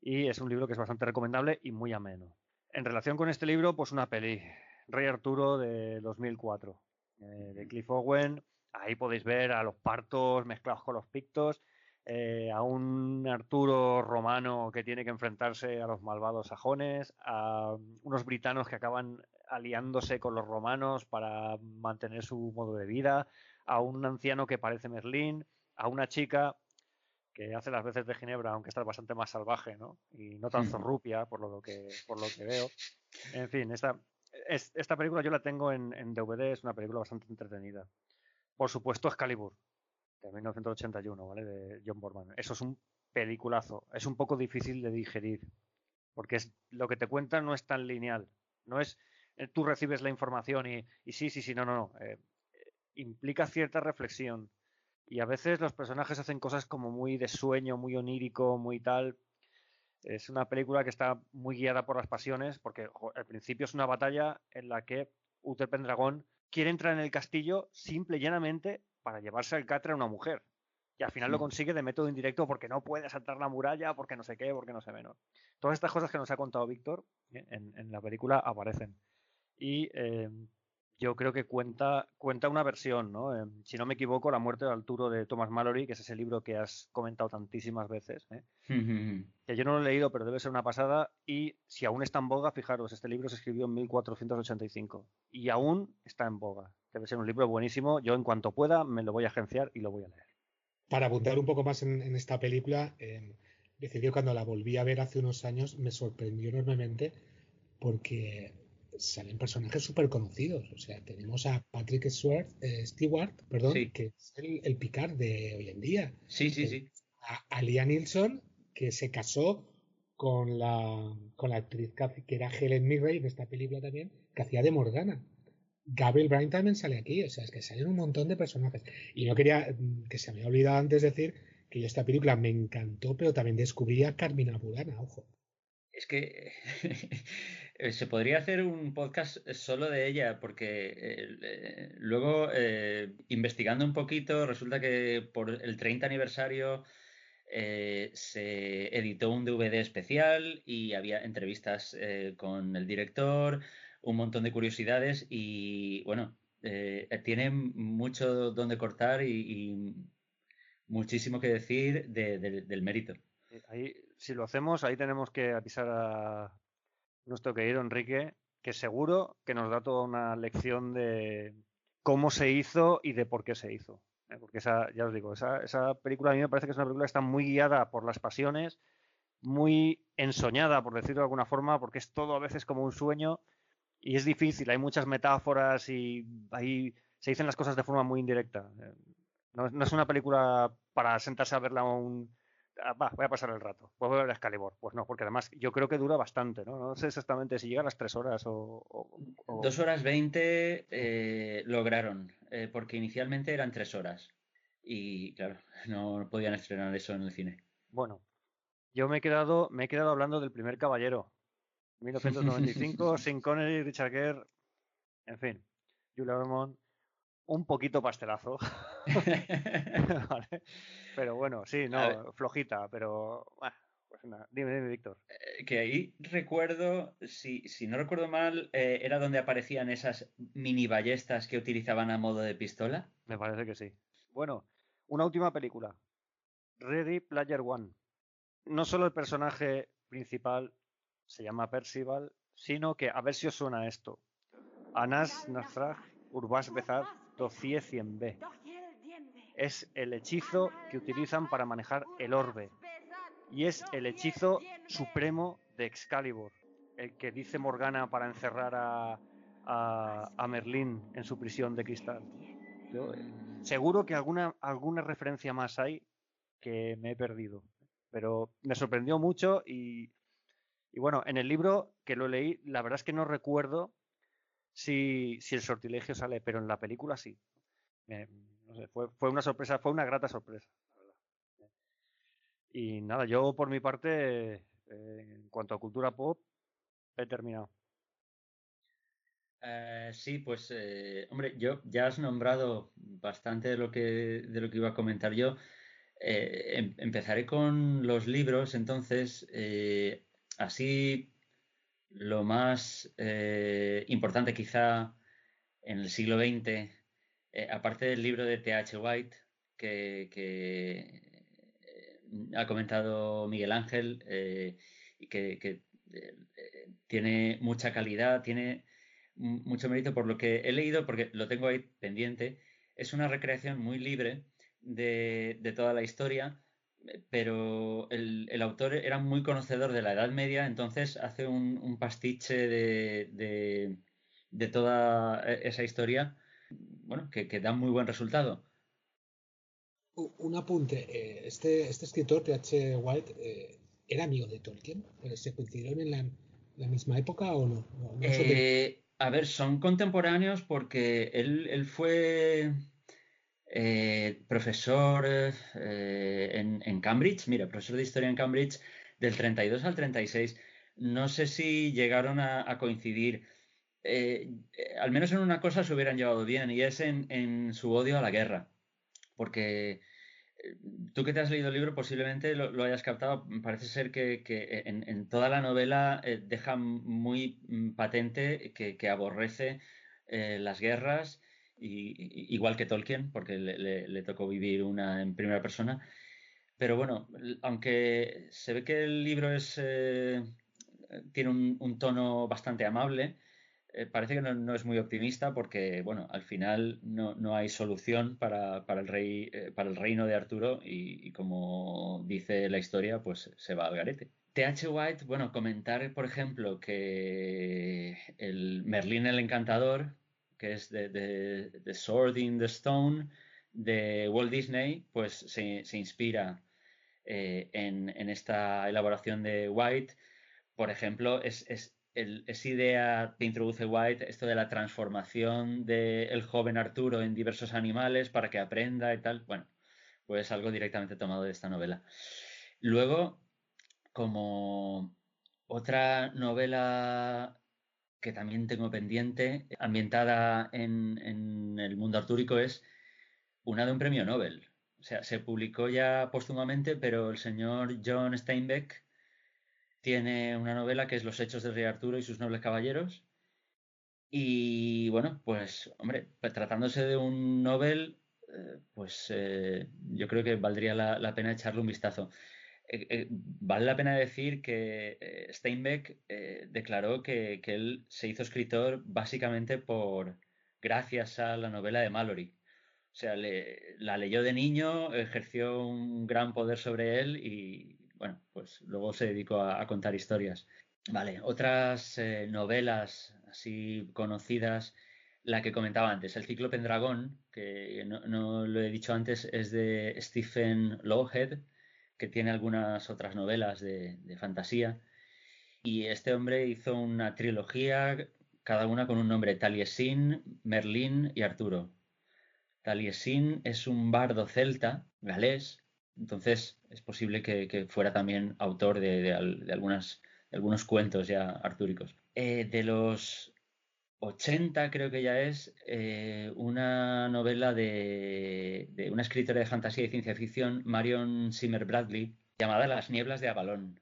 Y es un libro que es bastante recomendable y muy ameno. En relación con este libro, pues una peli, Rey Arturo de 2004, eh, de Cliff Owen, Ahí podéis ver a los partos mezclados con los pictos, eh, a un Arturo romano que tiene que enfrentarse a los malvados sajones, a unos britanos que acaban aliándose con los romanos para mantener su modo de vida, a un anciano que parece Merlín, a una chica que hace las veces de Ginebra, aunque está bastante más salvaje, ¿no? Y no tan zorrupia, por lo que, por lo que veo. En fin, esta, esta película yo la tengo en, en DVD, es una película bastante entretenida. Por supuesto, Excalibur, de 1981, ¿vale? De John Borman. Eso es un peliculazo. Es un poco difícil de digerir, porque es, lo que te cuentan no es tan lineal. No es eh, tú recibes la información y, sí, sí, sí, no, no, no. Eh, implica cierta reflexión. Y a veces los personajes hacen cosas como muy de sueño, muy onírico, muy tal. Es una película que está muy guiada por las pasiones, porque al principio es una batalla en la que Uther Pendragón quiere entrar en el castillo simple y llanamente para llevarse al catre a una mujer. Y al final lo consigue de método indirecto porque no puede saltar la muralla, porque no sé qué, porque no sé menos. Todas estas cosas que nos ha contado Víctor ¿eh? en, la película aparecen. Y eh, yo creo que cuenta, cuenta una versión, ¿no? Eh, si no me equivoco, La muerte de Arturo de Thomas Mallory, que es ese libro que has comentado tantísimas veces, ¿eh? que yo no lo he leído, pero debe ser una pasada, y si aún está en boga, fijaros, este libro se escribió en 1485, y aún está en boga. Debe ser un libro buenísimo, yo en cuanto pueda me lo voy a agenciar y lo voy a leer. Para apuntar un poco más en, esta película, eh, decir que cuando la volví a ver hace unos años me sorprendió enormemente porque salen personajes súper conocidos. O sea, tenemos a Patrick Stewart, eh, Stewart perdón, que es el, Picard de hoy en día. Sí, sí, sí. A, Liam Nilsson, que se casó con la, con la actriz que era Helen Mirren en esta película también, que hacía de Morgana. Gabriel Bryan también sale aquí, o sea, es que salen un montón de personajes. Y no quería, mm, que se me había olvidado antes decir que yo esta película me encantó, pero también descubrí a Carmina Burana, ojo. Es que Eh, se podría hacer un podcast solo de ella, porque eh, luego, eh, investigando un poquito, resulta que por el 30 aniversario se editó un DVD especial y había entrevistas con el director, un montón de curiosidades y bueno, eh, tiene mucho donde cortar y, muchísimo que decir del mérito. Ahí, si lo hacemos, ahí tenemos que avisar a nuestro querido Enrique, que seguro que nos da toda una lección de cómo se hizo y de por qué se hizo. ¿eh? Porque esa, ya os digo, esa, esa película a mí me parece que es una película que está muy guiada por las pasiones, muy ensoñada, por decirlo de alguna forma, porque es todo a veces como un sueño y es difícil, hay muchas metáforas y ahí se dicen las cosas de forma muy indirecta. Eh, no, es una película para sentarse a verla un... Ah, va, voy a pasar el rato. Puedo ver Excalibur. Pues no, porque además yo creo que dura bastante, ¿no? No sé exactamente si llega a las tres horas o... Dos horas veinte eh, lograron, eh, porque inicialmente eran tres horas. Y claro, no podían estrenar eso en el cine. Bueno, yo me he quedado, me he quedado hablando del primer caballero. 1995, sin Connery, Richard Gere, en fin, Julia Ormond, un poquito pastelazo. Pero bueno, sí, no, flojita, pero pues Dime, dime, Víctor. Eh, que ahí recuerdo, si, si no recuerdo mal, eh, era donde aparecían esas mini ballestas que utilizaban a modo de pistola. Me parece que sí. Bueno, una última película. Ready Player One. No solo el personaje principal se llama Percival, sino que, a ver si os suena esto. Anas Nasraj Urbas Bezad Docie 100b. Es el hechizo que utilizan para manejar el orbe. Y es el hechizo supremo de Excalibur. El que dice Morgana para encerrar a, a, Merlín en su prisión de cristal. Eh, seguro que alguna, alguna referencia más hay que me he perdido. Pero me sorprendió mucho y y bueno, en el libro que lo leí, la verdad es que no recuerdo si, el sortilegio sale, pero en la película sí. fue, una sorpresa, fue una grata sorpresa. Y nada, yo por mi parte, eh, en cuanto a cultura pop, he terminado. Eh, sí, pues, eh, hombre, yo ya has nombrado bastante de lo que, de lo que iba a comentar yo. Em, empezaré con los libros, entonces, Así, lo más eh, importante quizá en el siglo XX, eh, aparte del libro de T.H. White, que, eh, ha comentado Miguel Ángel, y que, tiene mucha calidad, tiene mucho mérito por lo que he leído, porque lo tengo ahí pendiente, es una recreación muy libre de toda la historia pero el, autor era muy conocedor de la Edad Media, entonces hace un, pastiche de, toda esa historia, bueno, que, da muy buen resultado. Un apunte, eh, este, este escritor, T.H. White, eh, ¿era amigo de Tolkien? ¿Se coincidieron en la, misma época o no? Eh, a ver, son contemporáneos porque él fue eh, profesor eh, en, Cambridge, mira, profesor de historia en Cambridge del 32 al 36. No sé si llegaron a, coincidir. Eh, al menos en una cosa se hubieran llevado bien y es en, su odio a la guerra. Porque tú que te has leído el libro posiblemente lo, hayas captado. Parece ser que, en, toda la novela deja muy mm, patente que, aborrece las guerras igual que Tolkien, porque le, tocó vivir una en primera persona. Pero bueno, aunque se ve que el libro es, eh, tiene un, tono bastante amable, eh, parece que no, es muy optimista porque, bueno, al final no, hay solución para, el rey, eh, para el reino de Arturo y, como dice la historia, pues se va al garete. T.H. White, bueno, comentar, por ejemplo, que el Merlín el Encantador, que es de, de, Sword in the Stone de Walt Disney, pues se, inspira eh, en, esta elaboración de White. Por ejemplo, es, es, idea que introduce White, esto de la transformación del joven Arturo en diversos animales para que aprenda y tal. Bueno, pues algo directamente tomado de esta novela. Luego, como otra novela que también tengo pendiente, ambientada en, el mundo artúrico, es una de un premio Nobel. O sea, se publicó ya póstumamente, pero el señor John Steinbeck tiene una novela que es Los hechos del rey Arturo y sus nobles caballeros, Y bueno, pues, hombre, tratándose de un Nobel, eh, pues eh, yo creo que valdría la, pena echarle un vistazo. Eh, vale la pena decir que Steinbeck declaró que, él se hizo escritor básicamente por gracias a la novela de Mallory. O sea, la leyó de niño, ejerció un gran poder sobre él y, bueno, pues luego se dedicó a, contar historias. Vale, otras novelas así conocidas la que comentaba antes, el ciclo Pendragón, que no, lo he dicho antes, es de Stephen Lowhead, que tiene algunas otras novelas de, fantasía. Y este hombre hizo una trilogía, cada una con un nombre, Taliesin, Merlín y Arturo. Taliesin es un bardo celta, galés, entonces es posible que, fuera también autor de, algunas, algunos cuentos ya artúricos. Eh, de los 80 creo que ya es eh, una novela de, una escritora de fantasía y ciencia ficción, Marion Zimmer Bradley, llamada Las nieblas de Avalón.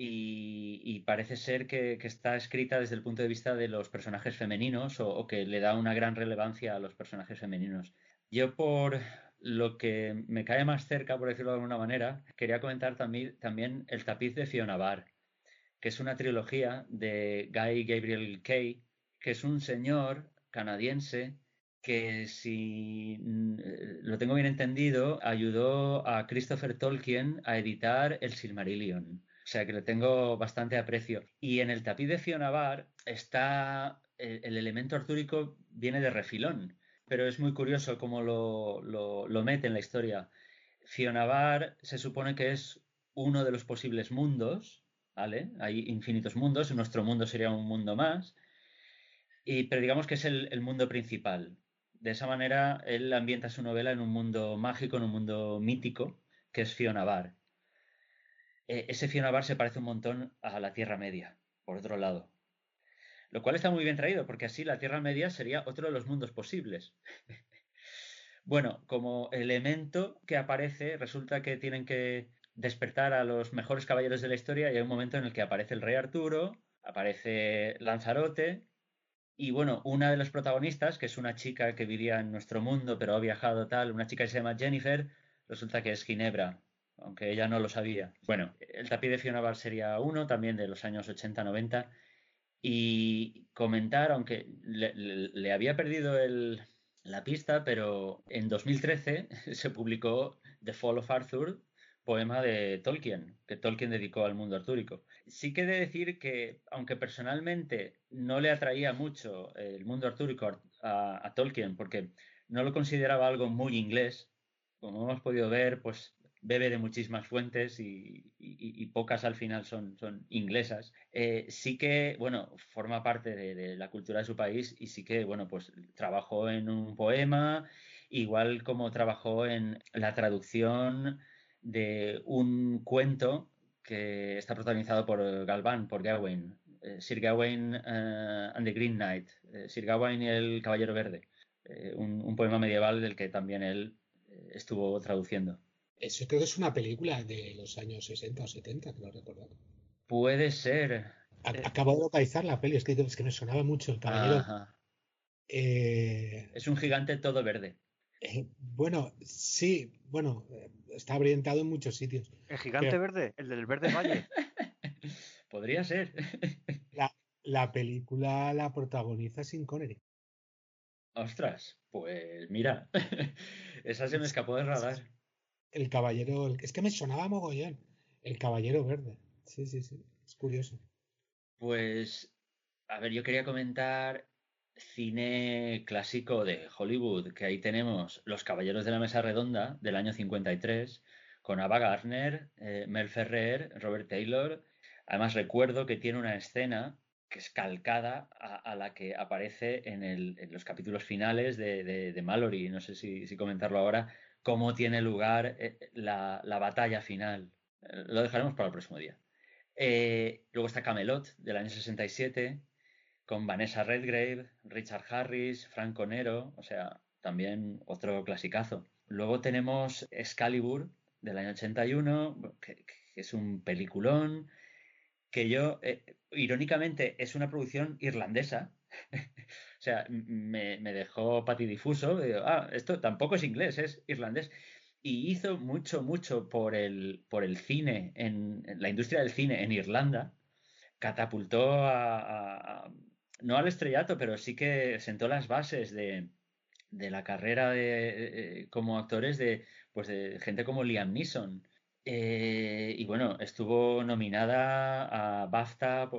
Y, parece ser que, está escrita desde el punto de vista de los personajes femeninos o, que le da una gran relevancia a los personajes femeninos. Yo por lo que me cae más cerca, por decirlo de alguna manera, quería comentar también, también El tapiz de Fiona Barr, que es una trilogía de Guy Gabriel Kay, que es un señor canadiense que si mm, eh, lo tengo bien entendido, ayudó a Christopher Tolkien a editar el Silmarillion. O sea que le tengo bastante aprecio. Y en el tapiz de Fionavar está el, elemento artúrico viene de refilón, pero es muy curioso cómo lo, lo, mete en la historia. Fionavar se supone que es uno de los posibles mundos, ¿vale? Hay infinitos mundos, nuestro mundo sería un mundo más, pero digamos que es el, mundo principal. De esa manera, él ambienta su novela en un mundo mágico, en un mundo mítico, que es Fiona Bar. E, ese Fiona Bar se parece un montón a la Tierra Media, por otro lado. Lo cual está muy bien traído, porque así la Tierra Media sería otro de los mundos posibles. bueno, como elemento que aparece, resulta que tienen que despertar a los mejores caballeros de la historia y hay un momento en el que aparece el rey Arturo, aparece Lanzarote y bueno, una de las protagonistas, que es una chica que vivía en nuestro mundo, pero ha viajado tal, una chica que se llama Jennifer, resulta que es Ginebra, aunque ella no lo sabía. Bueno, el tapiz de Fiona Bar sería uno, también de los años 80-90. Y comentar, aunque le, había perdido la pista, pero en 2013 se publicó The Fall of Arthur, poema de Tolkien, que Tolkien dedicó al mundo artúrico sí que he de decir que, aunque personalmente no le atraía mucho el mundo artúrico a, Tolkien, porque no lo consideraba algo muy inglés, como hemos podido ver, pues bebe de muchísimas fuentes y, pocas al final son, inglesas. Eh, sí que, bueno, forma parte de, la cultura de su país y sí que, bueno, pues trabajó en un poema, igual como trabajó en la traducción de un cuento que está protagonizado por Galván, por Gawain, eh, Sir Gawain eh, and the Green Knight, eh, Sir Gawain y el Caballero Verde, un, poema medieval del que también él estuvo traduciendo. Eso creo que es una película de los años 60 o 70, creo recordar. Puede ser. Acabo de localizar la peli, es que, es que me sonaba mucho el Caballero. Es un gigante todo verde. Bueno, sí, bueno, está orientado en muchos sitios. ¿El gigante verde? ¿El del verde valle? Podría ser. la, película la protagoniza sin Connery. Ostras, pues mira, esa se me escapó de radar. El caballero, es que me sonaba mogollón. El caballero verde. Sí, sí, sí. Es curioso. Pues, a ver, yo quería comentar cine clásico de Hollywood, que ahí tenemos Los Caballeros de la Mesa Redonda del año 53, con Ava Gardner, eh, Mel Ferrer, Robert Taylor. Además recuerdo que tiene una escena que es calcada a, la que aparece en, los capítulos finales de, Mallory, no sé si, comentarlo ahora, cómo tiene lugar eh, la, batalla final. Eh, lo dejaremos para el próximo día. luego está Camelot del año 67, con Vanessa Redgrave, Richard Harris, Franco Nero, o sea, también otro clasicazo. Luego tenemos Excalibur del año 81, que, es un peliculón, que yo, eh, irónicamente, es una producción irlandesa, o sea, me, dejó patidifuso. ah, esto tampoco es inglés, es irlandés. Y hizo mucho, mucho por el, por el cine, en, la industria del cine en Irlanda. Catapultó a, no al estrellato, pero sí que sentó las bases de, de la carrera de, como actores de, pues de gente como Liam Neeson. Eh, y bueno, estuvo nominada a BAFTA,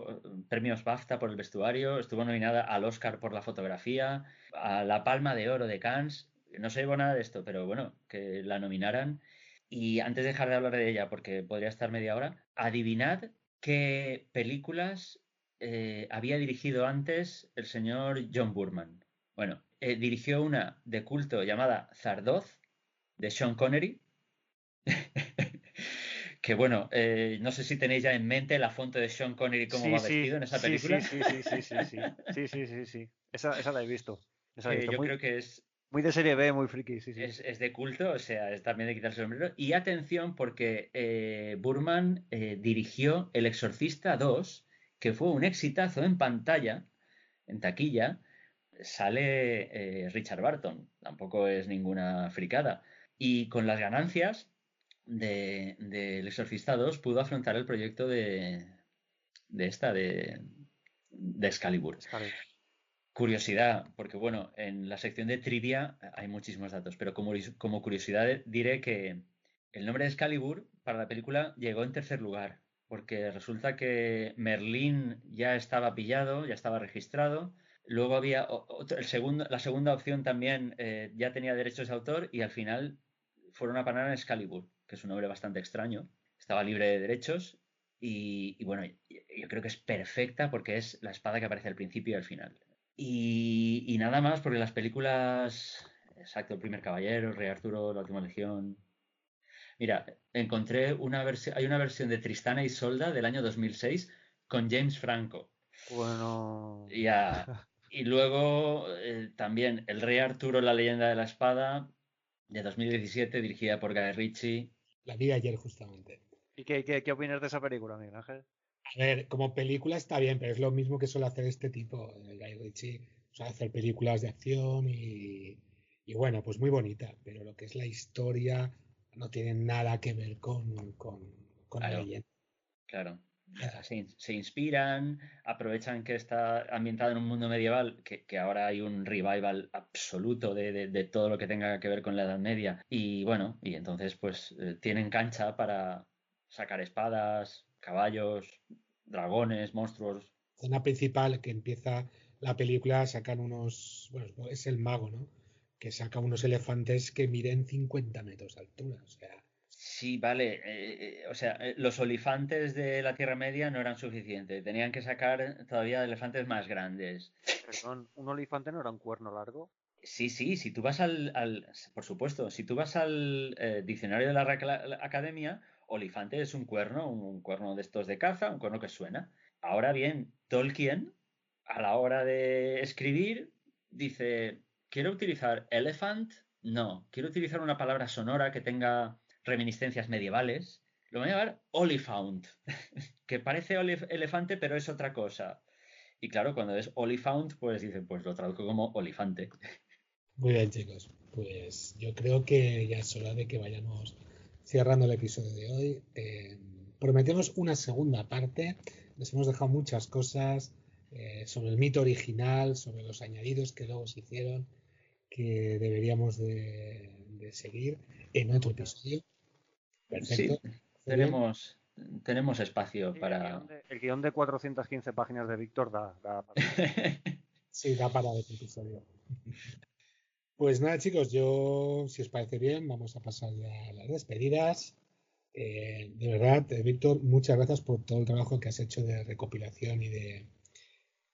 premios BAFTA por el vestuario, estuvo nominada al Oscar por la fotografía, a la Palma de Oro de Cannes. No sé nada de esto, pero bueno, que la nominaran. Y antes de dejar de hablar de ella, porque podría estar media hora, adivinad qué películas eh, había dirigido antes el señor John Burman. Bueno, eh, dirigió una de culto llamada Zardoz, de Sean Connery. que bueno, eh, no sé si tenéis ya en mente la fuente de Sean Connery cómo va vestido en esa película. Sí, sí, sí, sí, sí, sí, sí, sí, sí, Esa, la he visto. yo creo que es... Muy de serie B, muy friki, sí, sí. Es, de culto, o sea, es también de quitarse el sombrero. Y atención, porque Burman dirigió El Exorcista 2, que fue un exitazo en pantalla, en taquilla, sale eh, Richard Barton, tampoco es ninguna fricada. Y con las ganancias de, El Exorcista 2 pudo afrontar el proyecto de, de esta, de, de Excalibur. Curiosidad, porque bueno, en la sección de trivia hay muchísimos datos, pero como, como curiosidad diré que el nombre de Excalibur para la película llegó en tercer lugar porque resulta que Merlín ya estaba pillado, ya estaba registrado. Luego había segundo, la segunda opción también eh, ya tenía derechos de autor y al final fueron a parar en Excalibur, que es un nombre bastante extraño. Estaba libre de derechos y, bueno, yo creo que es perfecta porque es la espada que aparece al principio y al final. Y, y nada más, porque las películas, exacto, El primer caballero, Rey Arturo, La última legión, Mira, encontré una versión, hay una versión de Tristana y Solda del año 2006 con James Franco. Bueno. Y luego eh, también El Rey Arturo, la leyenda de la espada, de 2017, dirigida por Guy Ritchie. La vi ayer justamente. ¿Y qué, qué, opinas de esa película, Miguel Ángel? A ver, como película está bien, pero es lo mismo que suele hacer este tipo, eh, Guy Ritchie. Suele hacer películas de acción y, y bueno, pues muy bonita, pero lo que es la historia, no tienen nada que ver con, con, claro, Claro. Se, inspiran, aprovechan que está ambientado en un mundo medieval, que, ahora hay un revival absoluto de, todo lo que tenga que ver con la Edad Media. Y bueno, y entonces pues eh, tienen cancha para sacar espadas, caballos, dragones, monstruos. La escena principal que empieza la película sacan unos, bueno, es el mago, ¿no? Que saca unos elefantes que miden 50 metros de altura. O sea. Sí, vale. Eh, eh, o sea, eh, los olifantes de la Tierra Media no eran suficientes. Tenían que sacar todavía elefantes más grandes. Perdón, ¿un olifante no era un cuerno largo? Sí, sí, si tú vas al, por supuesto, si tú vas al diccionario de la Academia, olifante es un cuerno, un, cuerno de estos de caza, un cuerno que suena. Ahora bien, Tolkien, a la hora de escribir, dice, ¿Quiero utilizar elephant? No. Quiero utilizar una palabra sonora que tenga reminiscencias medievales. Lo voy a llamar oliphant, que parece elefante, pero es otra cosa. Y claro, cuando es oliphant, pues dicen, pues lo traduzco como olifante. Muy bien, chicos. Pues yo creo que ya es hora de que vayamos cerrando el episodio de hoy. Eh, prometemos una segunda parte. Les hemos dejado muchas cosas eh, sobre el mito original, sobre los añadidos que luego se hicieron que deberíamos de, seguir en otro episodio. Perfecto. tenemos, tenemos espacio para... El guion, de, 415 páginas de Víctor da, para... sí, da para otro episodio. Pues nada, chicos, yo, si os parece bien, vamos a pasar ya a las despedidas. Eh, de verdad, eh, Víctor, muchas gracias por todo el trabajo que has hecho de recopilación y de,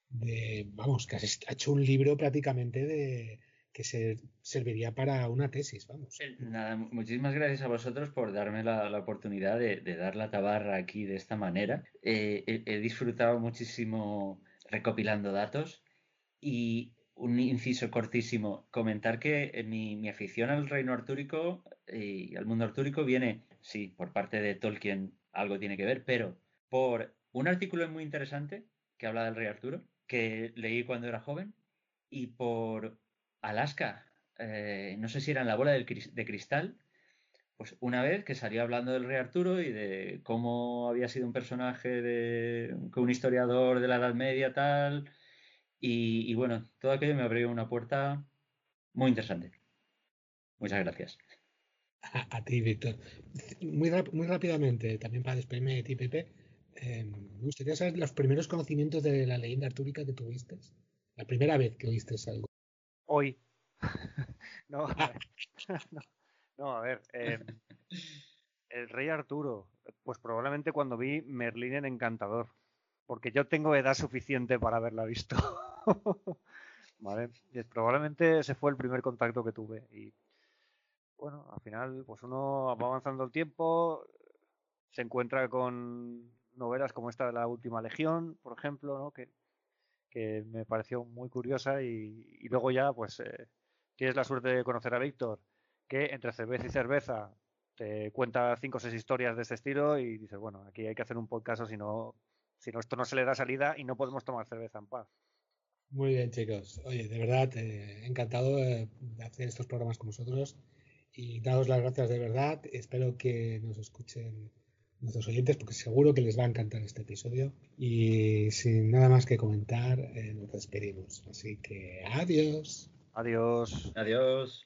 de vamos, que has hecho un libro prácticamente de, que se serviría para una tesis, vamos. Nada, muchísimas gracias a vosotros por darme la, oportunidad de, dar la tabarra aquí de esta manera. Eh, he, disfrutado muchísimo recopilando datos y un inciso cortísimo, comentar que mi, mi afición al reino artúrico y al mundo artúrico viene, sí, por parte de Tolkien, algo tiene que ver, pero por un artículo muy interesante que habla del rey Arturo, que leí cuando era joven, y por Alaska, eh, no sé si era en la bola de cristal, pues una vez que salió hablando del rey Arturo y de cómo había sido un personaje de un historiador de la Edad Media tal y, bueno todo aquello me abrió una puerta muy interesante. Muchas gracias. A, ti Víctor. Muy, rápidamente también para despedirme de ti Pepe eh, me gustaría saber los primeros conocimientos de la leyenda artúrica que tuviste la primera vez que oíste algo hoy no, no no, a ver, em, el rey Arturo, pues probablemente cuando vi Merlín en Encantador, porque yo tengo edad suficiente para haberla visto. vale, probablemente ese fue el primer contacto que tuve y bueno, al final pues uno va avanzando el tiempo, se encuentra con novelas como esta de la Última Legión, por ejemplo, ¿no? Que me pareció muy curiosa y, luego ya pues eh, tienes la suerte de conocer a Víctor que entre cerveza y cerveza te cuenta cinco o seis historias de este estilo y dices, bueno, aquí hay que hacer un podcast si no, si no, esto no se le da salida y no podemos tomar cerveza en paz. Muy bien, chicos. Oye, de verdad, eh, encantado de hacer estos programas con vosotros y daros las gracias de verdad. Espero que nos escuchen nuestros oyentes porque seguro que les va a encantar este episodio. Y sin nada más que comentar, eh, nos despedimos. Así que adiós. Adiós. Adiós.